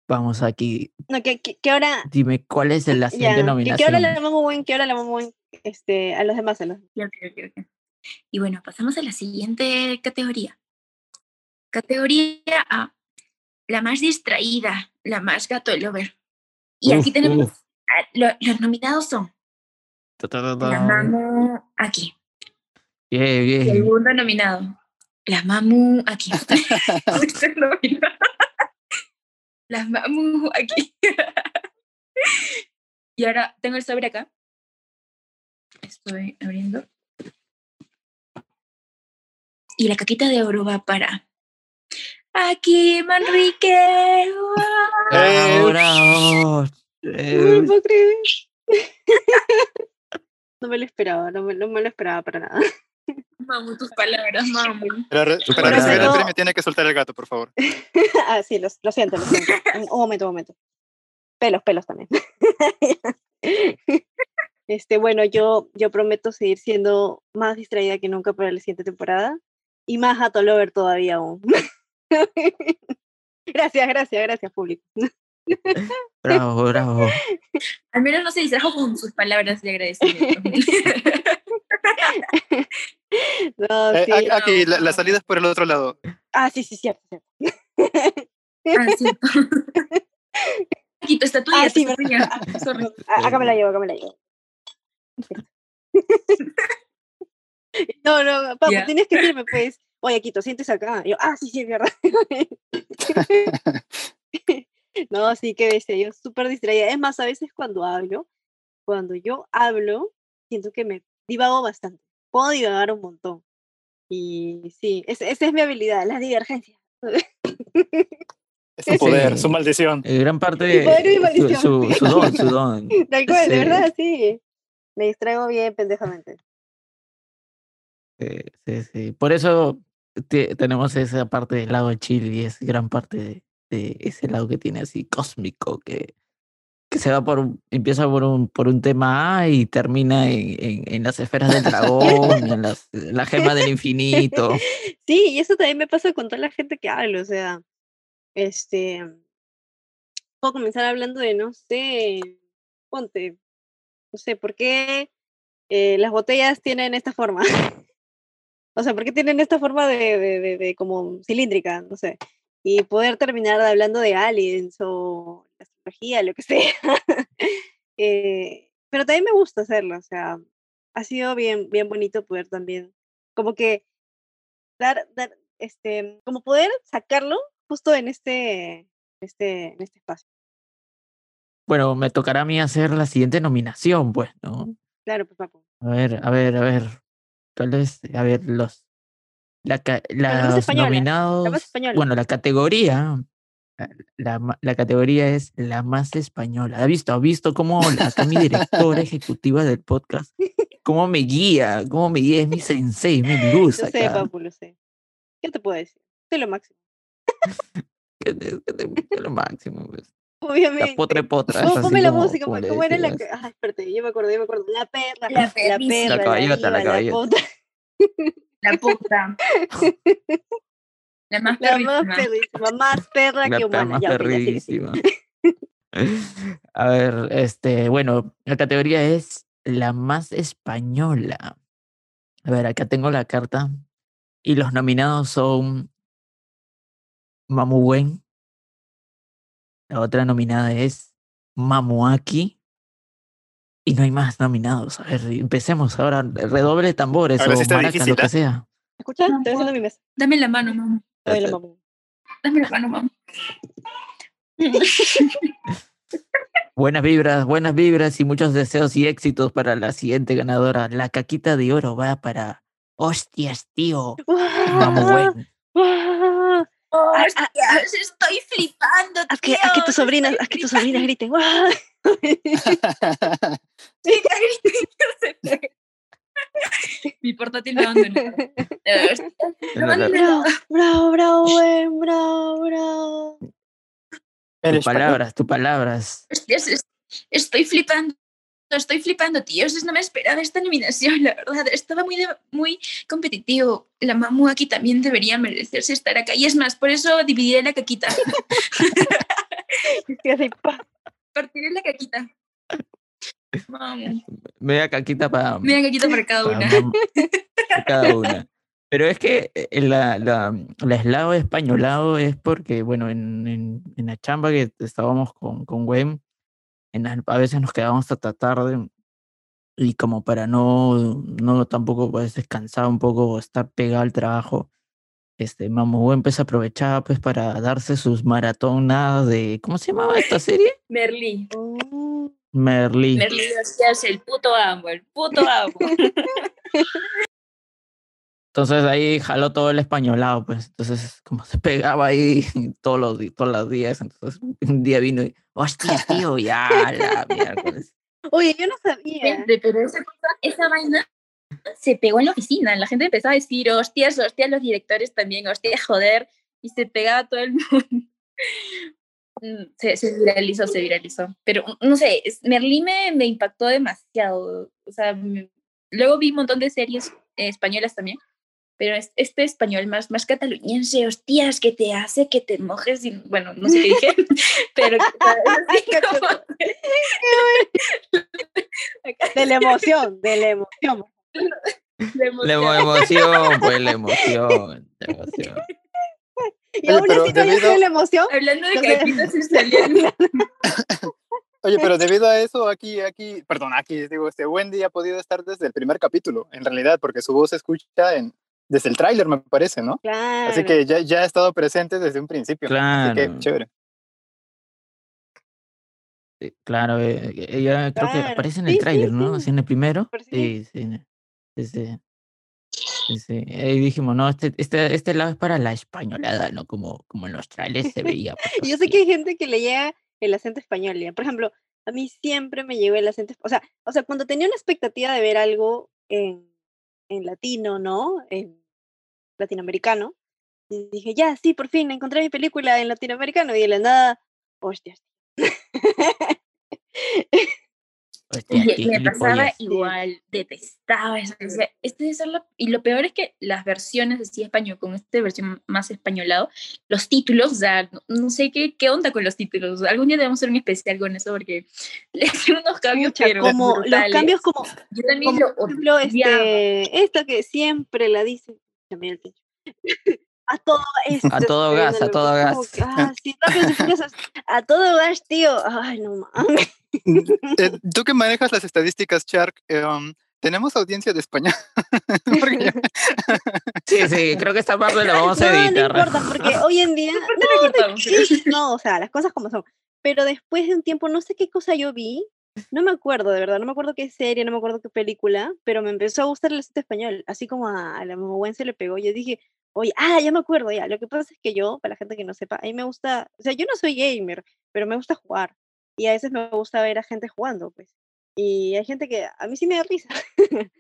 vamos aquí. No, que, que, que ahora. Dime, ¿cuál es la siguiente ya, nominación? Que ahora la vamos buen, que ahora la vamos buen, este, a los demás. A los... Okay, okay, okay. Y bueno, pasamos a la siguiente categoría. Categoría A, la más distraída, la más gato lover. Y uf, aquí tenemos, uf. Lo, los nominados son Ta, ta, ta, la Mamu aquí. Bien, bien. Segundo nominado, la Mamu aquí. Tercer nominado, la Mamu aquí. y ahora tengo el sobre acá. Estoy abriendo. Y la caquita de oro va para aquí, Manrique. Bravo, bravo. Eh, No me puedo creer. No me lo esperaba, no me, no me lo esperaba para nada. Mamu, tus palabras, mamu. El palabras. premio tiene que soltar el gato, por favor. ah, sí, lo, lo siento, lo siento. Un, un momento, un momento. Pelos, pelos también. este, bueno, yo, yo prometo seguir siendo más distraída que nunca para la siguiente temporada y más a Tolover todavía aún. gracias, gracias, gracias, público. Bravo, bravo. Al menos no se distrajo con sus palabras de agradecimiento. no, Eh, sí. aquí, aquí, la, la salida es por el otro lado. Ah, sí, sí, cierto, cierto. ah, cierto. Quito, está tuya, Ah, sí. Sorry. Ah, Acá me la llevo, acá me la llevo. No, no, Papu, Ya. tienes que decirme, pues, oye, Quito, sientes acá. Y yo, ah, sí, sí, es verdad. no, sí, que bestia, yo súper distraída. Es más, a veces cuando hablo, cuando yo hablo, siento que me divago bastante. Puedo divagar un montón. Y sí, es- esa es mi habilidad, la divergencia. Es Sí. poder, su maldición. Eh, gran parte poder y de su, maldición. su, su don, su don. Tal cual, de verdad, sí. Me distraigo bien pendejamente. Sí, sí, sí. Por eso te- tenemos esa parte del lado chill y es gran parte de, de ese lado que tiene así cósmico, que, se va por un, empieza por un, por un tema y termina en, en, en las esferas del dragón, en las, la gema del infinito. Sí, y eso también me pasa con toda la gente que hablo, o sea, este, puedo comenzar hablando de, no sé, ponte, no sé, ¿por qué eh, las botellas tienen esta forma? o sea, ¿por qué tienen esta forma de, de, de, de como cilíndrica? No sé. Y poder terminar hablando de aliens o lo que sea. Eh, pero también me gusta hacerlo, o sea, ha sido bien, bien bonito poder también, como que dar, dar, este, como poder sacarlo justo en este, este, en este espacio. Bueno, me tocará a mí hacer la siguiente nominación, pues, ¿no? Claro, pues Paco. A ver, a ver, a ver. ¿Cuál es? A ver, los. La, los nominados. Bueno, la categoría. La- La, la categoría es la más española. ¿Ha visto? ¿Ha visto cómo la- acá mi directora ejecutiva del podcast, cómo me guía, cómo me guía? Es mi sensei, mi luz Lo sé. Papu, lo sé. ¿Qué te puedo decir? Soy lo máximo. Que te- que te- que lo máximo. pues. La Obviamente. potre potra. Ponme la música, como ¿cómo, era la que- Ah, espérate, yo me acuerdo, yo me acuerdo. La perra, La la perrísima. perra, La caballota, la caballota. puta, La puta. La más la más perrísima. perrísima, más perra La que humana. más Ya, perrísima. A ver, este, bueno, la categoría es la más española. A ver, acá tengo la carta. Y los nominados son Mamu Wen. La otra nominada es Mamuaki. Y no hay más nominados. A ver, empecemos ahora. Redoble de tambores o maracas, difícil, lo que ¿eh? sea. ¿Escucha? No Estoy haciendo mi mesa. Dame la mano, mamá. Ay, la mamá. Dame la mano, mamá. Buenas vibras, buenas vibras y muchos deseos y éxitos para la siguiente ganadora. La caquita de oro va para. Hostias, tío. Vamos, ¡Guau! güey. ¡Guau! ¡Hostias! Estoy flipando, Haz que, haz que tío, tus sobrinas, haz que tus sobrinas griten. Mi portátil me abandonó. Bravo, bravo, bravo, buen, bravo, bravo. Tus palabras, tus palabras. Hostias, es- estoy flipando. Estoy flipando, tío. No me esperaba esta nominación, la verdad. Estaba muy, de- muy competitivo. La mamu aquí también debería merecerse estar acá. Y es más, por eso dividiré la caquita. Partiré la caquita. Mamu. Media caquita para Media caquita para cada una. cada una. Pero es que eh, la, la, la eslavo españolado es porque, bueno, en, en, en la chamba que estábamos con, con Wem, en las- a veces nos quedábamos hasta tarde y como para no, no tampoco pues descansar un poco o estar pegado al trabajo, este Mamu Wempes aprovechaba pues para darse sus maratonadas de, ¿cómo se llamaba esta serie? Merly. Oh, Merlí. Merly hostias, el puto amo, el puto amo. Entonces ahí jaló todo el españolado, pues. Entonces, como se pegaba ahí todos los, todos los días, entonces un día vino y, hostia, tío, ya, la miércoles. Oye, yo no sabía. Gente, pero esa cosa, esa vaina se pegó en la oficina. La gente empezaba a decir, hostias, hostias, los directores también, hostia, joder. Y se pegaba todo el mundo. Mm, Se, se viralizó, se viralizó. Pero mm, no sé, Merlí me, me impactó demasiado. O sea, me- luego vi un montón de series españolas también. Pero es- este español más, más cataluñense, hostias, que te hace que te mojes. Y, bueno, no sé qué dije, pero que- así como- De la emoción, de la emoción. La emo- emoción, pues la emoción, la emoción. Y aún pero así debido- la emoción. Hablando de Entonces- caquitas se salían. Oye, pero debido a eso, aquí, aquí, perdón, aquí, digo, este Wendy ha podido estar desde el primer capítulo, en realidad, porque su voz se escucha en, desde el tráiler, me parece, ¿no? Claro. Así que ya, ya ha estado presente desde un principio. Así Claro. que chévere. Sí, Claro, eh, ella creo que Claro, aparece en sí, el sí, tráiler, ¿no? sí. Así en el primero. Sí. Sí, sí. sí, sí. Sí, sí. Ahí dijimos, no, este, este, este lado es para la españolada, ¿no? Como, como en los trailers se veía. pues, Y yo sé así. que hay gente que le llega el acento español. ya. Por ejemplo, a mí siempre me llegó el acento. O sea, o sea, cuando tenía una expectativa de ver algo en, en latino, ¿no? En latinoamericano, y dije, ya, sí, por fin encontré mi película en latinoamericano. Y de la nada, hostias. Hostia, Me, pasaba igual, detestaba eso. decía, este debe ser lo- y lo peor es que las versiones así español, con esta versión más españolado, los títulos, o sea, no, no sé qué, qué onda con los títulos. Algún día debemos hacer un especial con eso porque le hacen unos cambios, Pucha, pero como los brutales. cambios como, Yo también como lo por ejemplo, este, esta que siempre la dicen, también el techo. A todo esto. A todo gas, a todo gas. Ah, sí, a todo gas, tío. Ay, no mames. Eh, Tú que manejas las estadísticas, Shark, eh, um, tenemos audiencia de España. Sí, sí, creo que esta parte la vamos a No, no editar. importa, porque hoy en día, pero- sí, no, o sea, las cosas como son. Pero después de un tiempo, no sé qué cosa yo vi, no me acuerdo, de verdad, no me acuerdo qué serie, no me acuerdo qué película, pero me empezó a gustar el acento español, así como a, a la Momowen se le pegó. Yo dije, oye, ah, ya me acuerdo, ya. Lo que pasa es que yo, para la gente que no sepa, a mí me gusta, o sea, yo no soy gamer, pero me gusta jugar. Y a veces me gusta ver a gente jugando, pues. Y hay gente que a mí sí me da risa.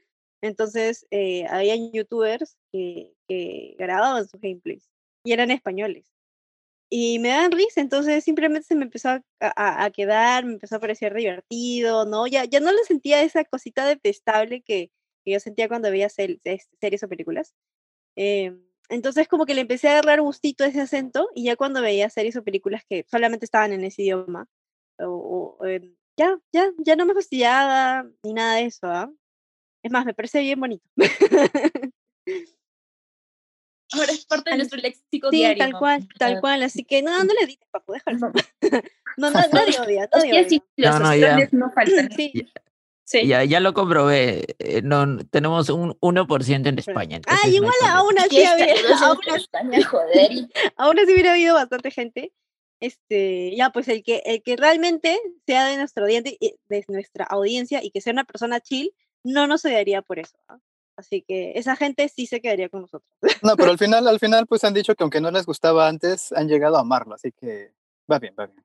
Entonces, eh, había youtubers que, que grababan sus gameplays y eran españoles. Y me daban risa, entonces simplemente se me empezó a, a- a quedar, me empezó a parecer divertido, ¿no? Ya, ya no le sentía esa cosita detestable que, que yo sentía cuando veía sel- es- series o películas. Em, entonces como que le empecé a agarrar gustito a ese acento y ya cuando veía series o películas que solamente estaban en ese idioma, o, o, em, ya, ya, ya no me fastidiaba ni nada de eso, ¿ah? Es más, me parece bien bonito. Ahora es parte de nuestro léxico Sí, diario. tal ¿no? cual, tal cual. Así que no, no le edites, papu, déjalo. no. No, no, nadie odia, nadie sí, odia. los No, no, ya. no faltan. Sí, Sí. Ya, ya lo comprobé. eh, No, tenemos un 1% en España. Ah, no igual problema. aún así, ¿Qué había, aún, así, aún así hubiera habido bastante gente. Este, ya, pues el que, el que realmente sea de nuestro audiencia, y- de nuestra audiencia y que sea una persona chill, no nos odiaría por eso. ¿ah? Así que esa gente sí se quedaría con nosotros. No, pero al final, al final, pues han dicho que aunque no les gustaba antes, han llegado a amarlo, así que va bien, va bien.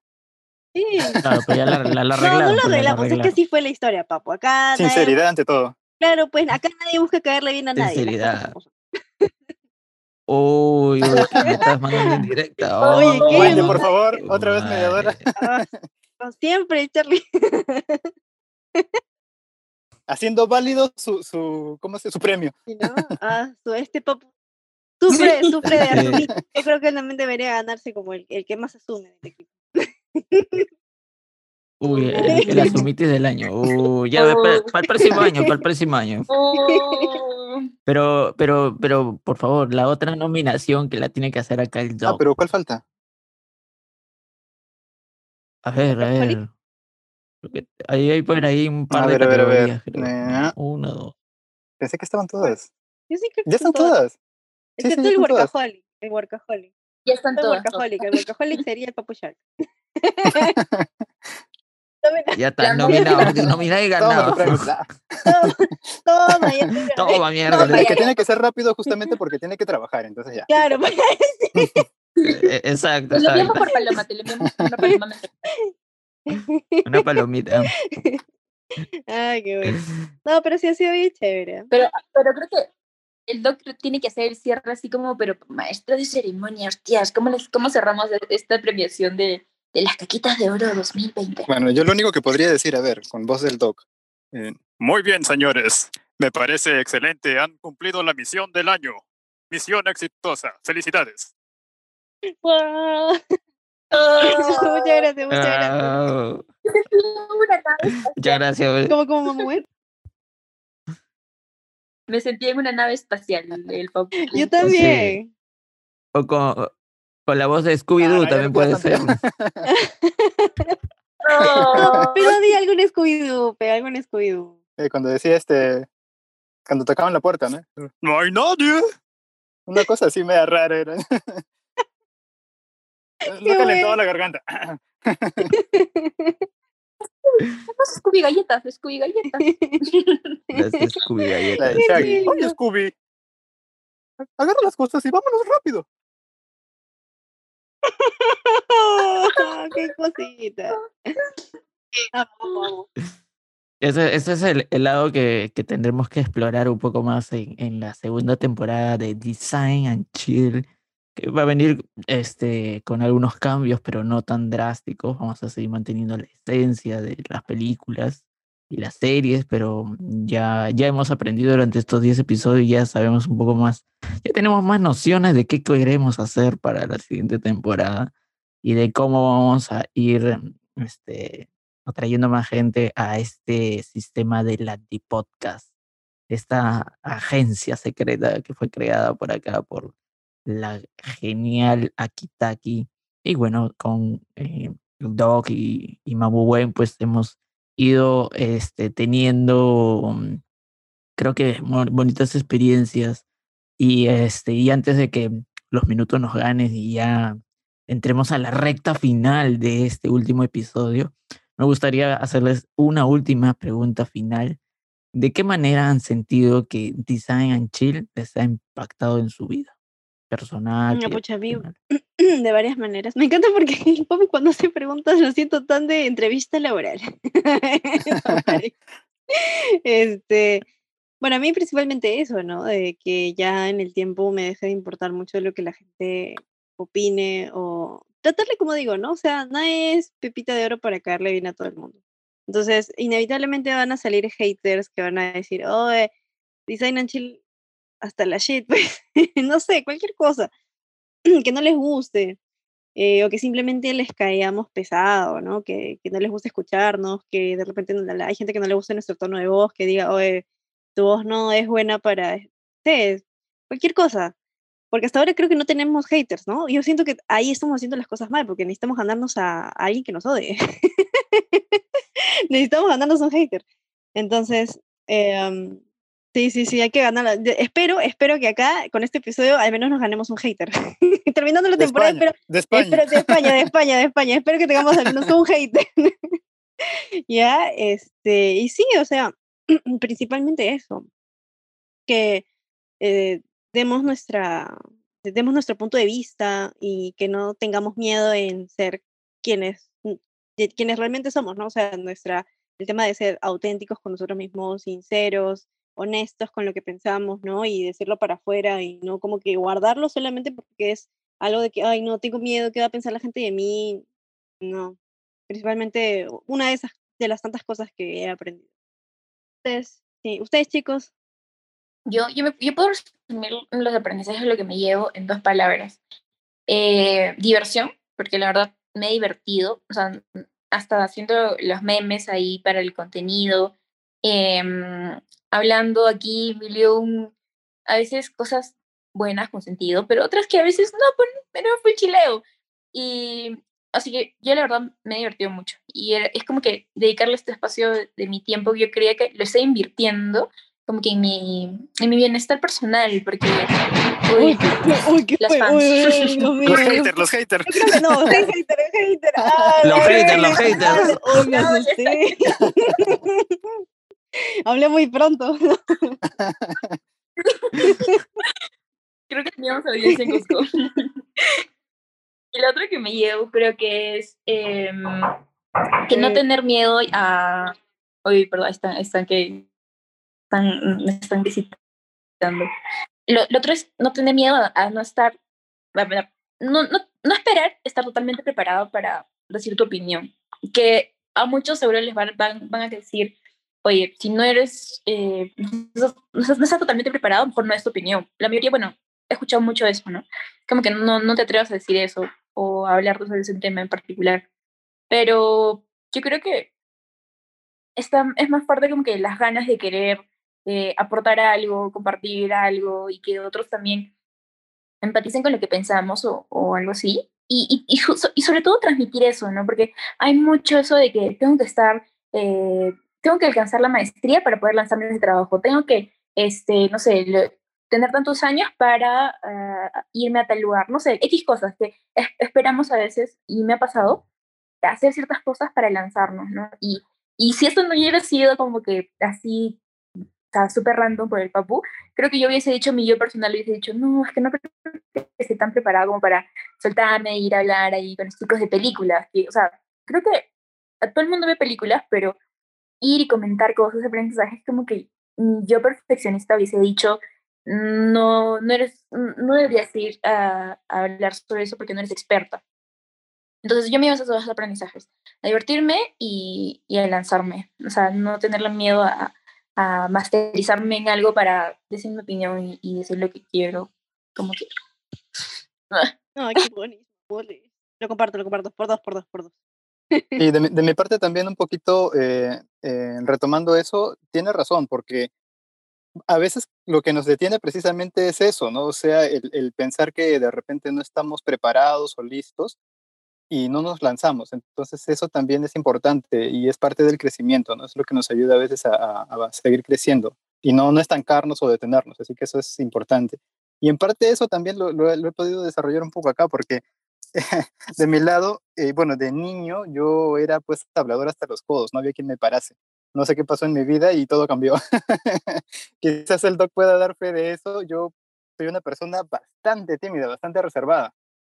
Sí. Claro, pues ya la, la, la No, no lo pues la arreglamos, es que así fue la historia, papo. Acá nadie- Sinceridad ante todo. claro, pues acá nadie busca caerle bien a nadie. Sinceridad. Uy, me estás mandando en directa. Oye, ¿qué? Oye, no? por favor, Qué otra vez mediadora. como siempre, Charlie. Haciendo válido su, su, ¿cómo se, su premio. Sí, ¿no? Ah, su- este papo sufre, sufre de asumir. Yo creo que él también debería ganarse como el, el que más asume del equipo. Uy, el, el asumitis del año. Uy, ya, para, Oh. el próximo año, para el próximo año. Oh, Pero, pero, pero, por favor, la otra nominación que la tiene que hacer acá el Ah, Doc. pero ¿cuál falta? A ver, a ver. Ahí hay por ahí un par A de ver, a ver, a ver. categorías. Eh. Uno, dos. Pensé que estaban todas. Yo sí que Ya están todas. Sí, sí, Excepto ya el están todas. workaholic. El workaholic. ya están El todos. workaholic. El workaholic sería el papo Shark. Ya está, nominado, nominado y Toma ganado. Toma, ya te gané. Toma, mierda. Es que tiene que ser rápido justamente porque tiene que trabajar, entonces ya. Claro, pues, Eh, Exacto, Te lo enviamos por paloma, te lo enviamos por una paloma. Una palomita. Ay, qué bueno. No, pero sí ha sido bien chévere. Pero, pero creo que el doc tiene que hacer el cierre así como, pero maestro de ceremonia, hostias, ¿cómo, les, cómo cerramos e- esta premiación de, de las caquitas de oro 2020? Bueno, yo lo único que podría decir, a ver, con voz del doc. eh, Muy bien, señores. Me parece excelente. Han cumplido la misión del año. Misión exitosa. Felicidades. Guau. muchas gracias, muchas gracias. Ah, Una nave muchas gracias. ¿Cómo, cómo? Me sentí en una nave espacial. El pop. Yo también. O con, con la voz de Scooby-Doo Ah, también puede puedo ser. No, pero di algún Scooby-Doo, pe, algún Scooby-Doo. Eh, cuando decía este. Cuando tocaban la puerta, ¿no? No hay nadie. Una cosa así media rara era. no calentaba bueno. la garganta. Scooby galletas, Scooby galletas. Las Scooby La galletas. Shaggy. lindo. Oye, Scooby. Agarra las cosas y vámonos rápido. ¡Qué cosita! Amo. Ese, ese es el, el lado que, que tendremos que explorar un poco más en, en la segunda temporada de Design and Chill, que va a venir este, con algunos cambios, pero no tan drásticos. Vamos a seguir manteniendo la esencia de las películas y las series, pero ya, ya hemos aprendido durante estos 10 episodios, ya sabemos un poco más, ya tenemos más nociones de qué queremos hacer para la siguiente temporada y de cómo vamos a ir este, atrayendo más gente a este sistema de la Podcast, esta agencia secreta que fue creada por acá por la genial Akitaki. Y bueno, con eh, Doc y, y Mabu Wen, pues hemos ido este, teniendo, mm, creo que bonitas experiencias. Y, este, y antes de que los minutos nos ganen y ya entremos a la recta final de este último episodio, me gustaría hacerles una última pregunta final. ¿De qué manera han sentido que Design and Chill les ha impactado en su vida personal? Y pucha? De varias maneras. Me encanta porque cuando hace preguntas lo siento tan de entrevista laboral. este, bueno, a mí principalmente eso, ¿no? De que ya en el tiempo me deje de importar mucho lo que la gente opine o tratarle como digo, ¿no? O sea, nadie es pepita de oro para caerle bien a todo el mundo. Entonces, inevitablemente van a salir haters que van a decir, oh, Design and Chill hasta la shit, pues, no sé, cualquier cosa que no les guste, eh, o que simplemente les caíamos pesado, ¿no? Que, que no les gusta escucharnos, que de repente no hay gente que no le gusta nuestro tono de voz, que diga, oye, tu voz no es buena para, sí, cualquier cosa. Porque hasta ahora creo que no tenemos haters, ¿no? Yo siento que ahí estamos haciendo las cosas mal, porque necesitamos ganarnos a, a alguien que nos odie. necesitamos ganarnos un hater. Entonces, em, sí, sí, sí, hay que ganar. Espero, espero que acá, con este episodio, al menos nos ganemos un hater. Terminando la temporada, espero, de España. espero de España, de España, de España. Espero que tengamos al menos un hater. ya, este, y sí, o sea, principalmente eso. Que eh, demos nuestra demos nuestro punto de vista y que no tengamos miedo en ser quienes, quienes realmente somos, ¿no? O sea, nuestra, el tema de ser auténticos con nosotros mismos, sinceros, honestos con lo que pensamos, ¿no? Y decirlo para afuera y no como que guardarlo solamente porque es algo de que, ay, no, tengo miedo, ¿qué va a pensar la gente de mí? No. Principalmente una de esas, de las tantas cosas que he aprendido. Ustedes, sí, ustedes chicos, yo, yo, yo puedo resumir los aprendizajes lo que me llevo en dos palabras. Eh, diversión, porque la verdad me he divertido, o sea, hasta haciendo los memes ahí para el contenido, em, hablando aquí, millón, a veces cosas buenas con sentido, pero otras que a veces no, pues, pero fue chileo. Y así que yo la verdad me he divertido mucho. Y es como que dedicarle este espacio de, de mi tiempo, yo creía que lo estoy invirtiendo como que en mi, en mi bienestar personal, porque uy, uy, ¿qué las fue? fans. Uy, uy. Los haters, los haters. Que no, soy hater, soy hater. Ay, Los ay, haters, los haters. Hablé muy pronto. creo que teníamos audiencia en Cusco. lo otro que me llevo creo que es em, que no Eh. tener miedo a... Uy, perdón, están, están que... Están, me están visitando. Lo, lo otro es no tener miedo a, a no estar... a ver, No, no, no esperar estar totalmente preparado para decir tu opinión. Que a muchos seguro les van, van, van a decir, oye, si no eres, eh, no, no estás totalmente preparado, mejor no es tu opinión. La mayoría, bueno, he escuchado mucho eso, ¿no? Como que no, no te atrevas a decir eso o a hablar sobre ese tema en particular. Pero yo creo que está, es más fuerte como que las ganas de querer eh, aportar algo, compartir algo y que otros también empaticen con lo que pensamos o, o algo así. Y, y, y, y sobre todo transmitir eso, ¿no? Porque hay mucho eso de que tengo que estar, eh, tengo que alcanzar la maestría para poder lanzarme ese trabajo, tengo que, este, no sé, tener tantos años para ah, irme a tal lugar, no sé, X cosas que es- esperamos a veces, y me ha pasado, hacer ciertas cosas para lanzarnos, ¿no? Y, y si esto no hubiera sido como que así, o sea, súper random por el papu, creo que yo hubiese dicho, mi yo personal hubiese dicho, no, es que no creo que esté tan preparado como para soltarme, ir a hablar ahí con los chicos de películas, o sea, creo que todo el mundo ve películas, pero ir y comentar cosas, aprendizajes, como que yo perfeccionista hubiese dicho, no, no eres, no deberías ir a, a hablar sobre eso porque no eres experta. Entonces yo me iba a esos dos aprendizajes, a divertirme y, y a lanzarme, o sea, no tenerle miedo a, a masterizarme en algo para decir mi opinión y, y decir lo que quiero, como que... No, qué bonito. Lo comparto, lo comparto. Por dos, por dos, por dos. Y de, mi- parte también un poquito, eh, eh, retomando eso, tiene razón, porque a veces lo que nos detiene precisamente es eso, ¿no? O sea, el, pensar que de repente no estamos preparados o listos y no nos lanzamos. Entonces eso también es importante y es parte del crecimiento, ¿no? Es lo que nos ayuda a veces a, seguir creciendo y no, no estancarnos o detenernos. Así que eso es importante. Y en parte eso también lo he podido desarrollar un poco acá porque de mi lado, eh, bueno, de niño yo era pues hablador hasta los codos, no había quien me parase. No sé qué pasó en mi vida y todo cambió. Quizás el doc pueda dar fe de eso. Yo soy una persona bastante tímida, bastante reservada.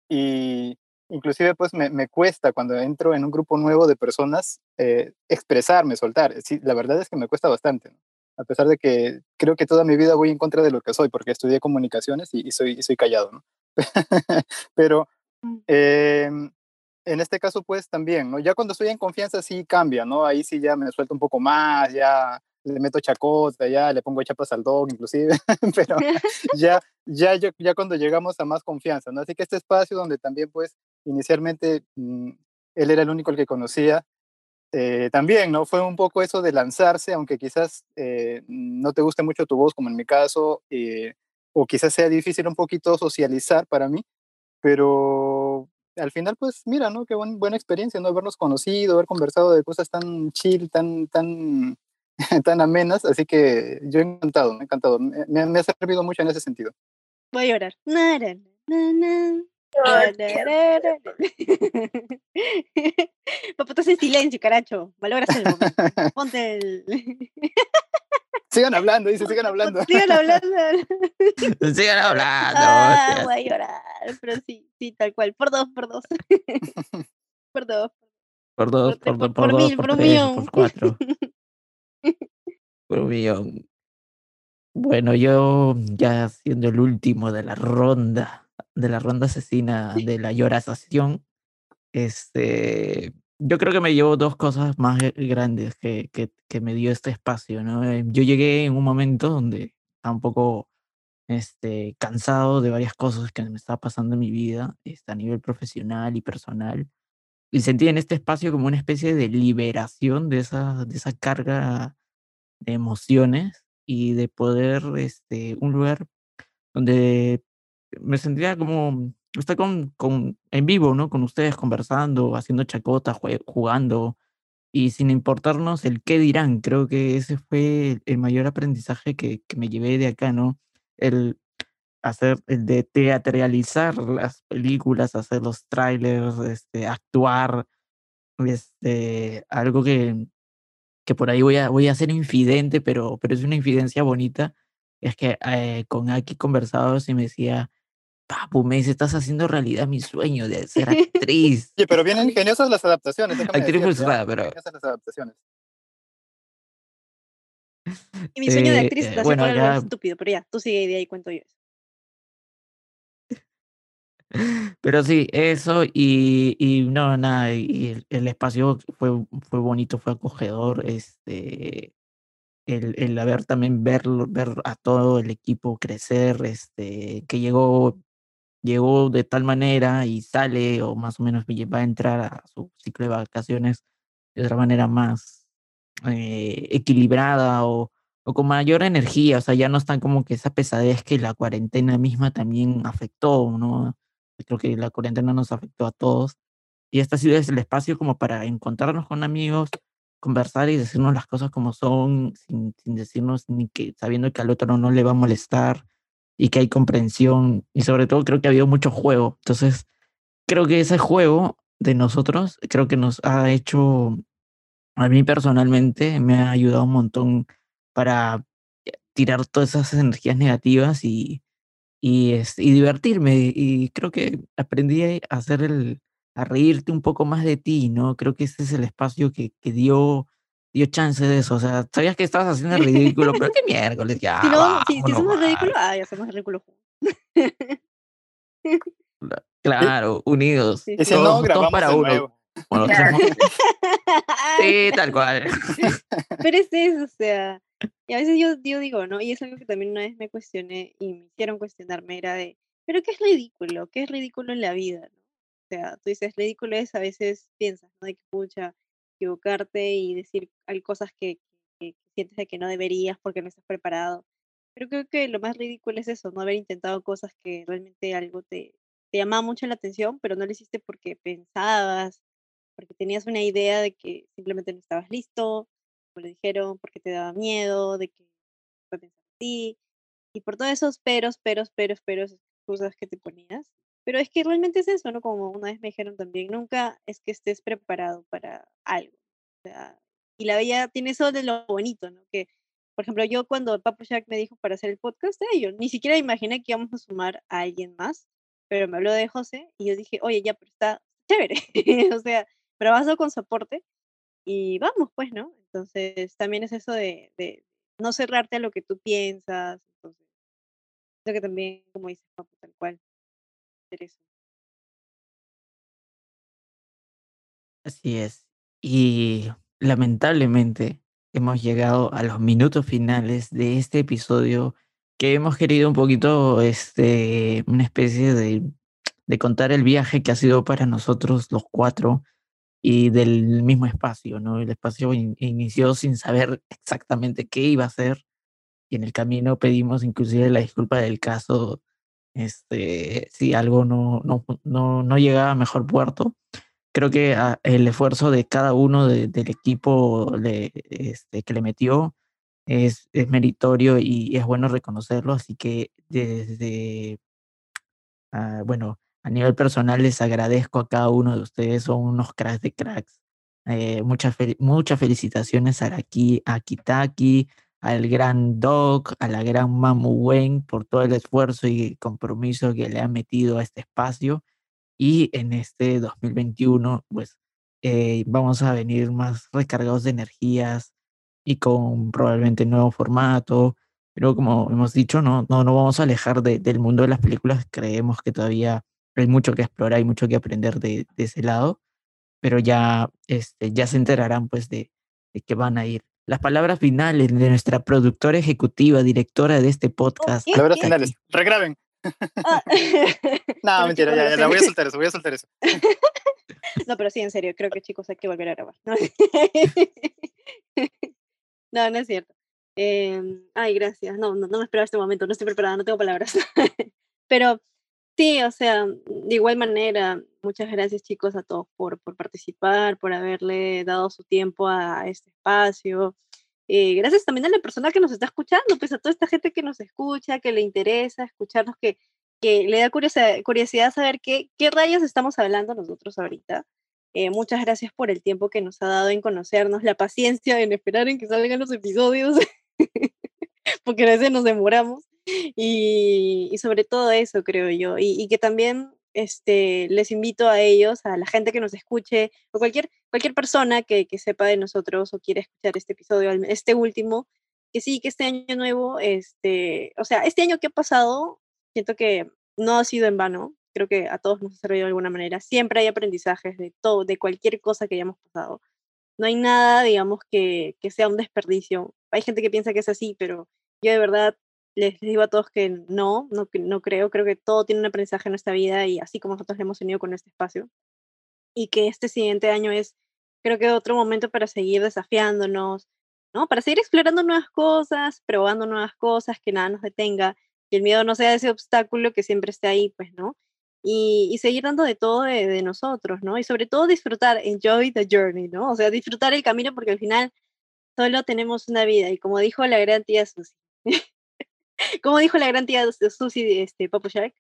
Y inclusive pues me, me cuesta cuando entro en un grupo nuevo de personas eh, expresarme, soltar. Sí, la verdad es que me cuesta bastante, ¿no? a pesar de que creo que toda mi vida voy en contra de lo que soy, porque estudié comunicaciones y, y soy, y soy callado, ¿no? Pero eh, en este caso, pues también, ¿no? Ya cuando estoy en confianza sí cambia, ¿no? Ahí sí ya me suelto un poco más, ya le meto chacota, ya le pongo chapas al dog inclusive, pero ya, ya, ya, cuando llegamos a más confianza, ¿no? Así que este espacio donde también, pues, inicialmente mmm, él era el único el que conocía, eh, también, ¿no? Fue un poco eso de lanzarse, aunque quizás eh, no te guste mucho tu voz, como en mi caso, eh, o quizás sea difícil un poquito socializar para mí, pero al final, pues mira, ¿no? Qué buen, buena experiencia, ¿no? Habernos conocido, haber conversado de cosas tan chill, tan, tan, tan amenas, así que yo he encantado, me ha encantado, me, me- me ha servido mucho en ese sentido. Voy a llorar. Na, na, na. Papá, estás en silencio, caracho. Valoras el momento. Ponte el. Sigan hablando, dice, sigan hablando. Sigan hablando. Sigan hablando. Ah, voy a llorar. Pero sí, sí, tal cual. Por dos, por dos. Por dos. Por dos, Por- por, por- dos, por por, dos, mil, por por tres, millón. por cuatro. por un millón. Bueno, yo ya siendo el último de la ronda, de la ronda asesina de la lloración, este, yo creo que me llevo dos cosas más grandes que, que, que me dio este espacio, ¿no? Eh, Yo llegué en un momento donde estaba un poco este, cansado de varias cosas que me estaba pasando en mi vida, este, a nivel profesional y personal. Y sentí en este espacio como una especie de liberación de esa, de esa carga de emociones y de poder, este, un lugar donde me sentía como estar con, con, en vivo, ¿no? Con ustedes conversando, haciendo chacota, jue- jugando y sin importarnos el qué dirán. Creo que ese fue el, mayor aprendizaje que, que me llevé de acá, ¿no? El hacer, el de teatralizar las películas, hacer los trailers, este, actuar, este, algo que, que por ahí voy a, voy a ser infidente, pero, pero es una infidencia bonita. Es que eh, con Aki conversábamos y me decía, Papu, me dice, estás haciendo realidad mi sueño de ser actriz. Oye, pero vienen ingeniosas las adaptaciones. Actriz decirte, frustrada, ¿ah? pero- Ingeniosas las adaptaciones. Y mi sueño de Eh, actriz eh, está bueno, bueno, algo ya- estúpido, pero ya, tú sigue y de ahí cuento yo eso. Pero sí, eso y, y no, nada, y el, el espacio fue, fue bonito, fue acogedor, este, el, el haber también verlo, ver a todo el equipo crecer, este, que llegó, llegó de tal manera y sale o más o menos va a entrar a su ciclo de vacaciones de otra manera más eh, equilibrada o, o con mayor energía, o sea, ya no están como que esa pesadez que la cuarentena misma también afectó, ¿no? Creo que la cuarentena nos afectó a todos. Y este ha sido el espacio como para encontrarnos con amigos, conversar y decirnos las cosas como son, sin, sin decirnos ni que, sabiendo que al otro no le va a molestar y que hay comprensión. Y sobre todo creo que ha habido mucho juego. Entonces, creo que ese juego de nosotros, creo que nos ha hecho, a mí personalmente, me ha ayudado un montón para tirar todas esas energías negativas y, y, es- y divertirme. Y creo que aprendí a hacer el, a reírte un poco más de ti, ¿no? Creo que ese es el espacio que, que dio, dio chance de eso. O sea, sabías que estabas haciendo el ridículo, pero qué miércoles, ya. si, no, si, si vámonos, hacemos va. ridículo, ah, ya hacemos ridículo juntos. Claro, unidos. Sí, si sí. no, Todos- todos grabamos para uno. nuevo. Bueno, hacemos- sí, tal cual. Pero es eso, o sea, y a veces yo, yo digo, ¿no? Y es algo que también una vez me cuestioné y me hicieron cuestionarme, era de, ¿pero qué es ridículo? ¿Qué es ridículo en la vida? ¿no? O sea, tú dices, ridículo es, a veces piensas, ¿no? De que, pucha, equivocarte y decir hay cosas que, que, sientes de que no deberías porque no estás preparado. Pero creo que lo más ridículo es eso, no haber intentado cosas que realmente algo te, te llamaba mucho la atención, pero no lo hiciste porque pensabas, porque tenías una idea de que simplemente no estabas listo, como le dijeron, porque te daba miedo, de que fue pensar en ti, y por todos esos peros, peros, peros, peros, excusas que te ponías. Pero es que realmente es eso, ¿no? Como una vez me dijeron también, nunca es que estés preparado para algo. O sea, y la vida tiene eso de lo bonito, ¿no? Que, por ejemplo, yo cuando Papu Jack me dijo para hacer el podcast, eh, yo ni siquiera imaginé que íbamos a sumar a alguien más, pero me habló de José y yo dije, oye, ya, pero está chévere. o sea, vas con soporte y vamos, pues, ¿no? Entonces, también es eso de, de no cerrarte a lo que tú piensas. Entonces, creo que también, como dices, Papu, tal cual. Así es. Y lamentablemente hemos llegado a los minutos finales de este episodio que hemos querido un poquito, este, una especie de, de contar el viaje que ha sido para nosotros los cuatro y del mismo espacio, ¿no? El espacio in- inició sin saber exactamente qué iba a ser y en el camino pedimos inclusive la disculpa del caso, este, si algo no, no, no, no llegaba a mejor puerto creo que ah, el esfuerzo de cada uno de- del equipo este, que le metió es, es meritorio y es bueno reconocerlo. Así que desde, ah, bueno, a nivel personal les agradezco a cada uno de ustedes, son unos cracks de cracks. Eh, muchas, muchas felicitaciones a, Aki, a Kitaki, al gran Doc, a la gran Mamu Wen por todo el esfuerzo y compromiso que le han metido a este espacio. Y en este 2021, pues eh, vamos a venir más recargados de energías y con probablemente nuevo formato. Pero como hemos dicho, no, no, no vamos a alejar de- del mundo de las películas. Creemos que todavía hay mucho que explorar y mucho que aprender de, de ese lado. Pero ya, este, ya se enterarán pues de, de qué van a ir. Las palabras finales de nuestra productora ejecutiva, directora de este podcast. ¿qué? Palabras ¿Qué? finales. Regraben. Ah. No, mentira, ya, ya, la voy a soltar eso, voy a soltar eso. No, pero sí, en serio, creo que chicos hay que volver a grabar. No, no, no es cierto. Em, ay, gracias. No, no, no me esperaba este momento, no estoy preparada, no tengo palabras. Pero sí, o sea, de igual manera, muchas gracias chicos a todos por, por participar, por haberle dado su tiempo a este espacio. Eh, gracias también a la persona que nos está escuchando, pues a toda esta gente que nos escucha, que le interesa escucharnos, que, que le da curiosidad, curiosidad saber qué, qué rayos estamos hablando nosotros ahorita. Eh, muchas gracias por el tiempo que nos ha dado en conocernos, la paciencia en esperar en que salgan los episodios, porque a veces nos demoramos. Y, y sobre todo eso, creo yo. Y, y que también este, les invito a ellos, a la gente que nos escuche, o cualquier, cualquier persona que, que sepa de nosotros o quiera escuchar este episodio, este último, que sí, que este año nuevo, este, o sea, este año que ha pasado, siento que no ha sido en vano. Creo que a todos nos ha servido de alguna manera. Siempre hay aprendizajes de todo, de cualquier cosa que hayamos pasado. No hay nada, digamos, que, que sea un desperdicio. Hay gente que piensa que es así, pero yo de verdad les digo a todos que no, no, creo. Creo que todo tiene un aprendizaje en nuestra vida y así como nosotros lo hemos tenido con este espacio. Y que este siguiente año es, creo que otro momento para seguir desafiándonos, ¿no? Para seguir explorando nuevas cosas, probando nuevas cosas, que nada nos detenga, que el miedo no sea ese obstáculo que siempre esté ahí, pues, ¿no? Y, y seguir dando de todo de, de nosotros, ¿no? Y sobre todo disfrutar, enjoy the journey, ¿no? O sea, disfrutar el camino porque al final solo tenemos una vida y como dijo la gran tía Susi, como dijo la gran tía Susi, este, Papo Shark,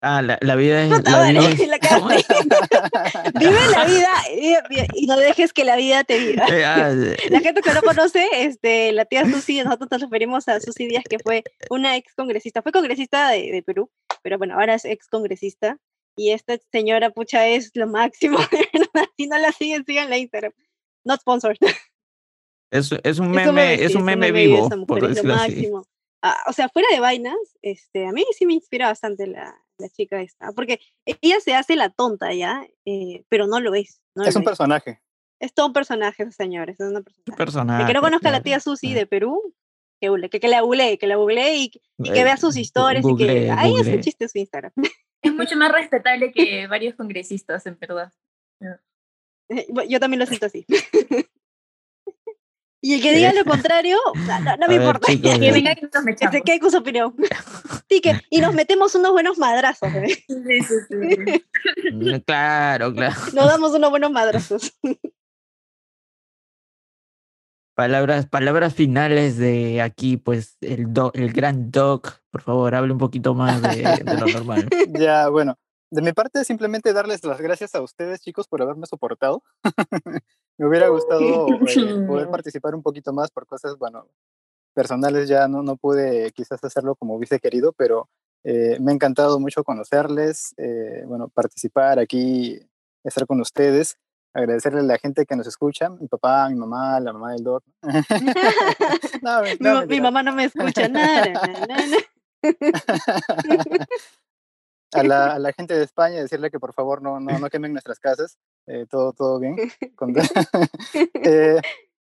Ah, la, la vida es. Puta La vida madre, es- la vive la vida y, y no dejes que la vida te viva. Eh, ah, La gente que no conoce, este, la tía Susi, nosotros nos referimos a Susi Díaz, que fue una ex congresista, fue congresista de, de Perú, pero bueno, ahora es ex congresista. Y esta señora, pucha, es lo máximo. si no la siguen, sigan la Instagram. Not sponsored. Es, es un Es meme, sí, es un meme y vivo, por es lo decirlo así. máximo. Ah, o sea, fuera de vainas, este, a mí sí me inspira bastante la, la chica esta, porque ella se hace la tonta ya, eh, pero no lo es. No Es lo un personaje. Es todo un personaje, señores. Es una Un personaje. El que no conozca a la tía Susi Ah. de Perú, que, google- que, que la googlee, que la googlee y, y que Eh, vea sus historias y que ahí es un chiste su Instagram. Es mucho más respetable que varios congresistas, en verdad. Bueno, Yo también lo siento así. y el que diga lo contrario, no, no- no A me ver, importa. chicos, Que eh, venga que nos Que se quede con su opinión. Que, y nos metemos unos buenos madrazos. ¿eh? Sí, sí, sí. mm, Claro, claro. Nos damos unos buenos madrazos. Palabras, palabras finales de aquí, pues el doc, el gran doc, por favor, hable un poquito más de, de lo normal. Ya, bueno, de mi parte simplemente darles las gracias a ustedes, chicos, por haberme soportado. Me hubiera gustado eh, poder participar un poquito más por cosas, bueno, personales ya no, no pude quizás hacerlo como hubiese querido, pero eh, me ha encantado mucho conocerles, eh, bueno, participar aquí, estar con ustedes, agradecerle a la gente que nos escucha, mi papá, mi mamá, la mamá del doc. No, mi, no, mi mamá no me escucha nada. A, la, a la gente de España decirle que por favor no, no, no quemen nuestras casas, eh, todo, todo bien. Con- Eh,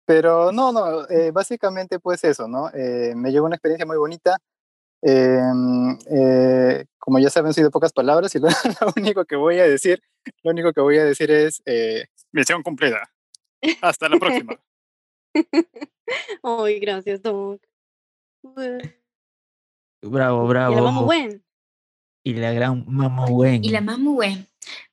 pero no, no, eh, básicamente pues eso, ¿no? Eh, me llevó una experiencia muy bonita. Eh, eh, como ya saben, soy de pocas palabras y lo, lo único que voy a decir, lo único que voy a decir es eh, misión cumplida. Hasta la próxima. Ay, gracias, Doc. Bravo, bravo. Y vamos buen. Y la gran Mamo Wen. Y la mamu, güey.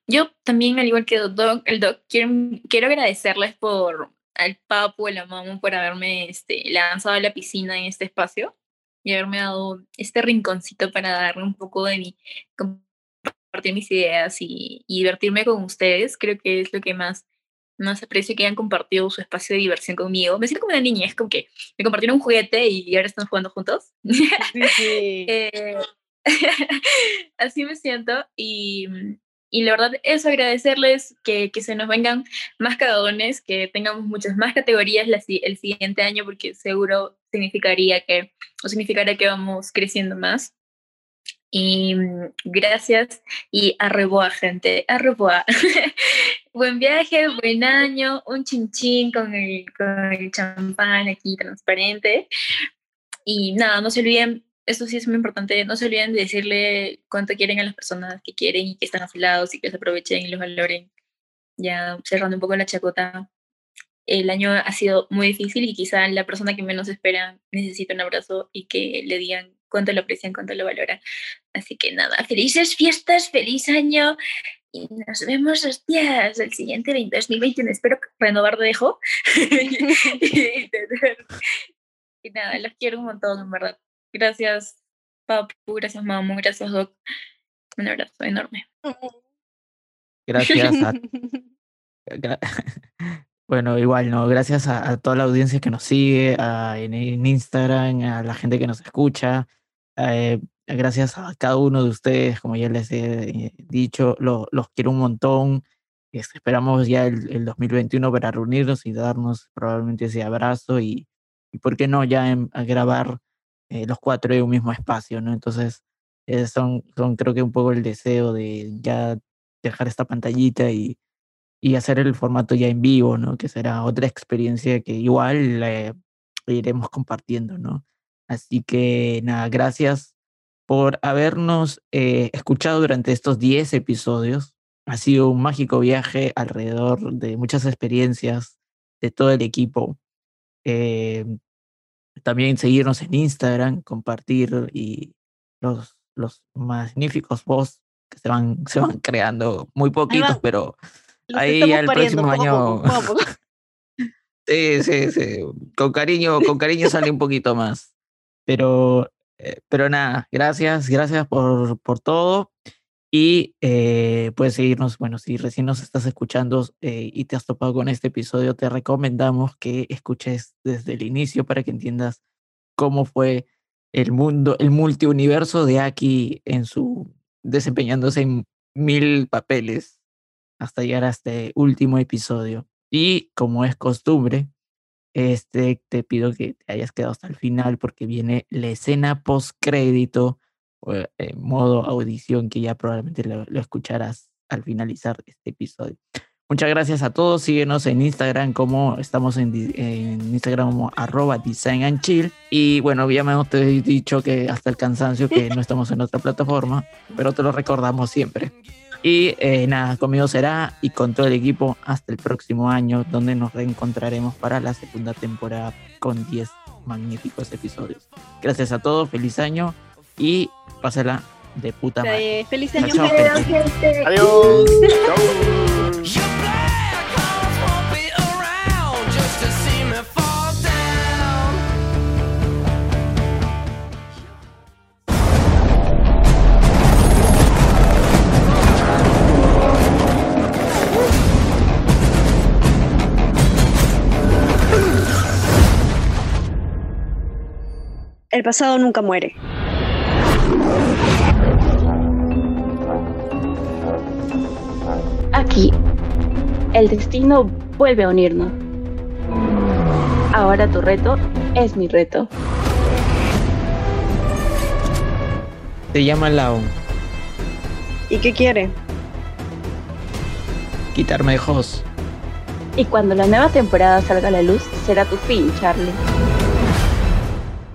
Yo también, al igual que Doc, el Doc, quiero, quiero agradecerles por al Papu, a la Mamu, por haberme este, lanzado a la piscina en este espacio y haberme dado este rinconcito para darle un poco de mi, compartir mis ideas y, y divertirme con ustedes. Creo que es lo que más más aprecio que hayan compartido su espacio de diversión conmigo. Me siento como una niña, es como que me compartieron un juguete y ahora están jugando juntos. Eh, así me siento y, y, la verdad es agradecerles que, que, se nos vengan más cagadones, que tengamos muchas más categorías el siguiente año porque seguro significaría que, o significará que vamos creciendo más. Y mm, gracias y arreboa, gente, arreboa. buen viaje, buen año, un chinchín con el, con el champán aquí transparente. Y nada, no se olviden, eso sí es muy importante, no se olviden de decirle cuánto quieren a las personas que quieren y que están afilados y que se aprovechen y los valoren. Ya cerrando un poco la chacota, el año ha sido muy difícil y quizá la persona que menos espera necesita un abrazo y que le digan cuánto lo aprecian, cuánto lo valoran. Así que nada, felices fiestas, feliz año y nos vemos, hostias, el siguiente 2021. Espero renovar de dejo. y, nada, los quiero un montón, en verdad. Gracias, Papu, gracias, Mamu, gracias, Doc. Un abrazo enorme. Gracias a... Bueno, igual, ¿no? Gracias a, toda la audiencia que nos sigue, en, en, Instagram, a la gente que nos escucha, eh, gracias a cada uno de ustedes, como ya les he eh, dicho, los quiero un montón. Este, esperamos ya el, 2021 para reunirnos y darnos probablemente ese abrazo y, y ¿por qué no ya a grabar eh, los cuatro en un mismo espacio, ¿no? Entonces, son, son creo que un poco el deseo de ya dejar esta pantallita y, y hacer el formato ya en vivo, ¿no? Que será otra experiencia que igual iremos compartiendo, ¿no? Así que nada, gracias por habernos eh, escuchado durante estos 10 episodios. Ha sido un mágico viaje alrededor de muchas experiencias de todo el equipo. Eh, también seguirnos en Instagram, compartir y los, los magníficos posts que se van, se van creando, muy poquitos, pero ahí ya el próximo año. sí, sí, sí. Con cariño, con cariño sale un poquito más. Pero, eh, pero nada, gracias, gracias por, por todo. Y eh, puedes seguirnos, bueno, si recién nos estás escuchando eh, y te has topado con este episodio, te recomendamos que escuches desde el inicio para que entiendas cómo fue el mundo, el multiuniverso de Aki en su desempeñándose en mil papeles hasta llegar a este último episodio. Y como es costumbre, este, te pido que te hayas quedado hasta el final porque viene la escena post crédito, eh, modo audición que ya probablemente lo, escucharás al finalizar este episodio. Muchas gracias a todos. Síguenos en Instagram como estamos en, Instagram como arroba design and chill. Y bueno, ya me hemos dicho que hasta el cansancio que no estamos en otra plataforma, pero te lo recordamos siempre. Y eh, nada, conmigo será y con todo el equipo hasta el próximo año, donde nos reencontraremos para la segunda temporada con 10 magníficos episodios. Gracias a todos, feliz año y pásela de puta madre. Feliz año, Adiós. El pasado nunca muere. Aquí, el destino vuelve a unirnos. Ahora tu reto es mi reto. Se llama Lao. ¿Y qué quiere? Quitarme de Hoss. Y cuando la nueva temporada salga a la luz, será tu fin, Charlie.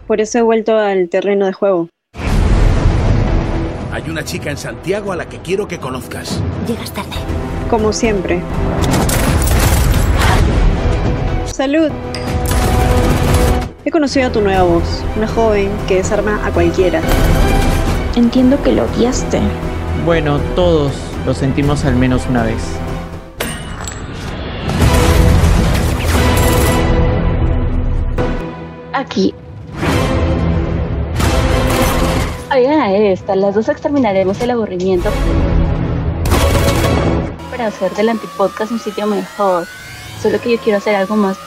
Por eso he vuelto al terreno de juego. Hay una chica en Santiago a la que quiero que conozcas. Llegas tarde. Como siempre. Salud. He conocido a tu nueva voz, una joven que desarma a cualquiera. Entiendo que lo odiaste. Bueno, todos Lo sentimos al menos una vez. Aquí. Oigan a esta, las dos exterminaremos el aburrimiento para hacer del antipodcast un sitio mejor. Solo que yo quiero hacer algo más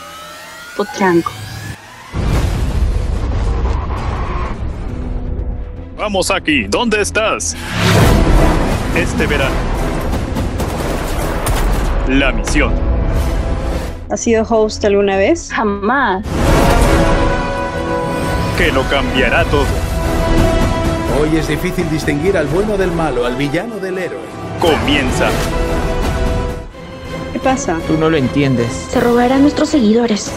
potranco. Vamos aquí, ¿dónde estás? Este verano. La misión. ¿Has sido host alguna vez? Jamás. Que lo cambiará todo. Hoy es difícil distinguir al bueno del malo, al villano del héroe. Comienza. ¿Qué pasa? Tú no lo entiendes. Se robará a nuestros seguidores.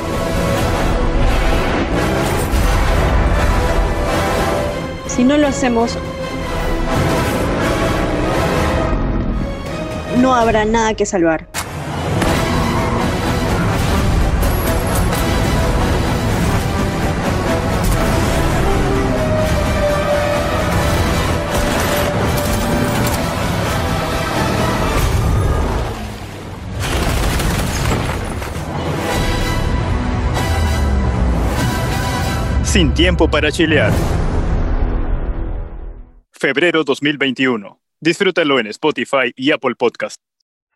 Si no lo hacemos, no habrá nada que salvar. Sin tiempo para chilear. Febrero 2021. Disfrútalo en Spotify y Apple Podcast.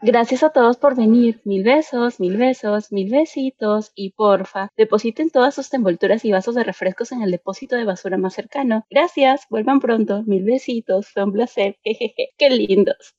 Gracias a todos por venir. Mil besos, mil besos, mil besitos. Y porfa, depositen todas sus envolturas y vasos de refrescos en el depósito de basura más cercano. Gracias, vuelvan pronto. Mil besitos, fue un placer. Jejeje, qué lindos.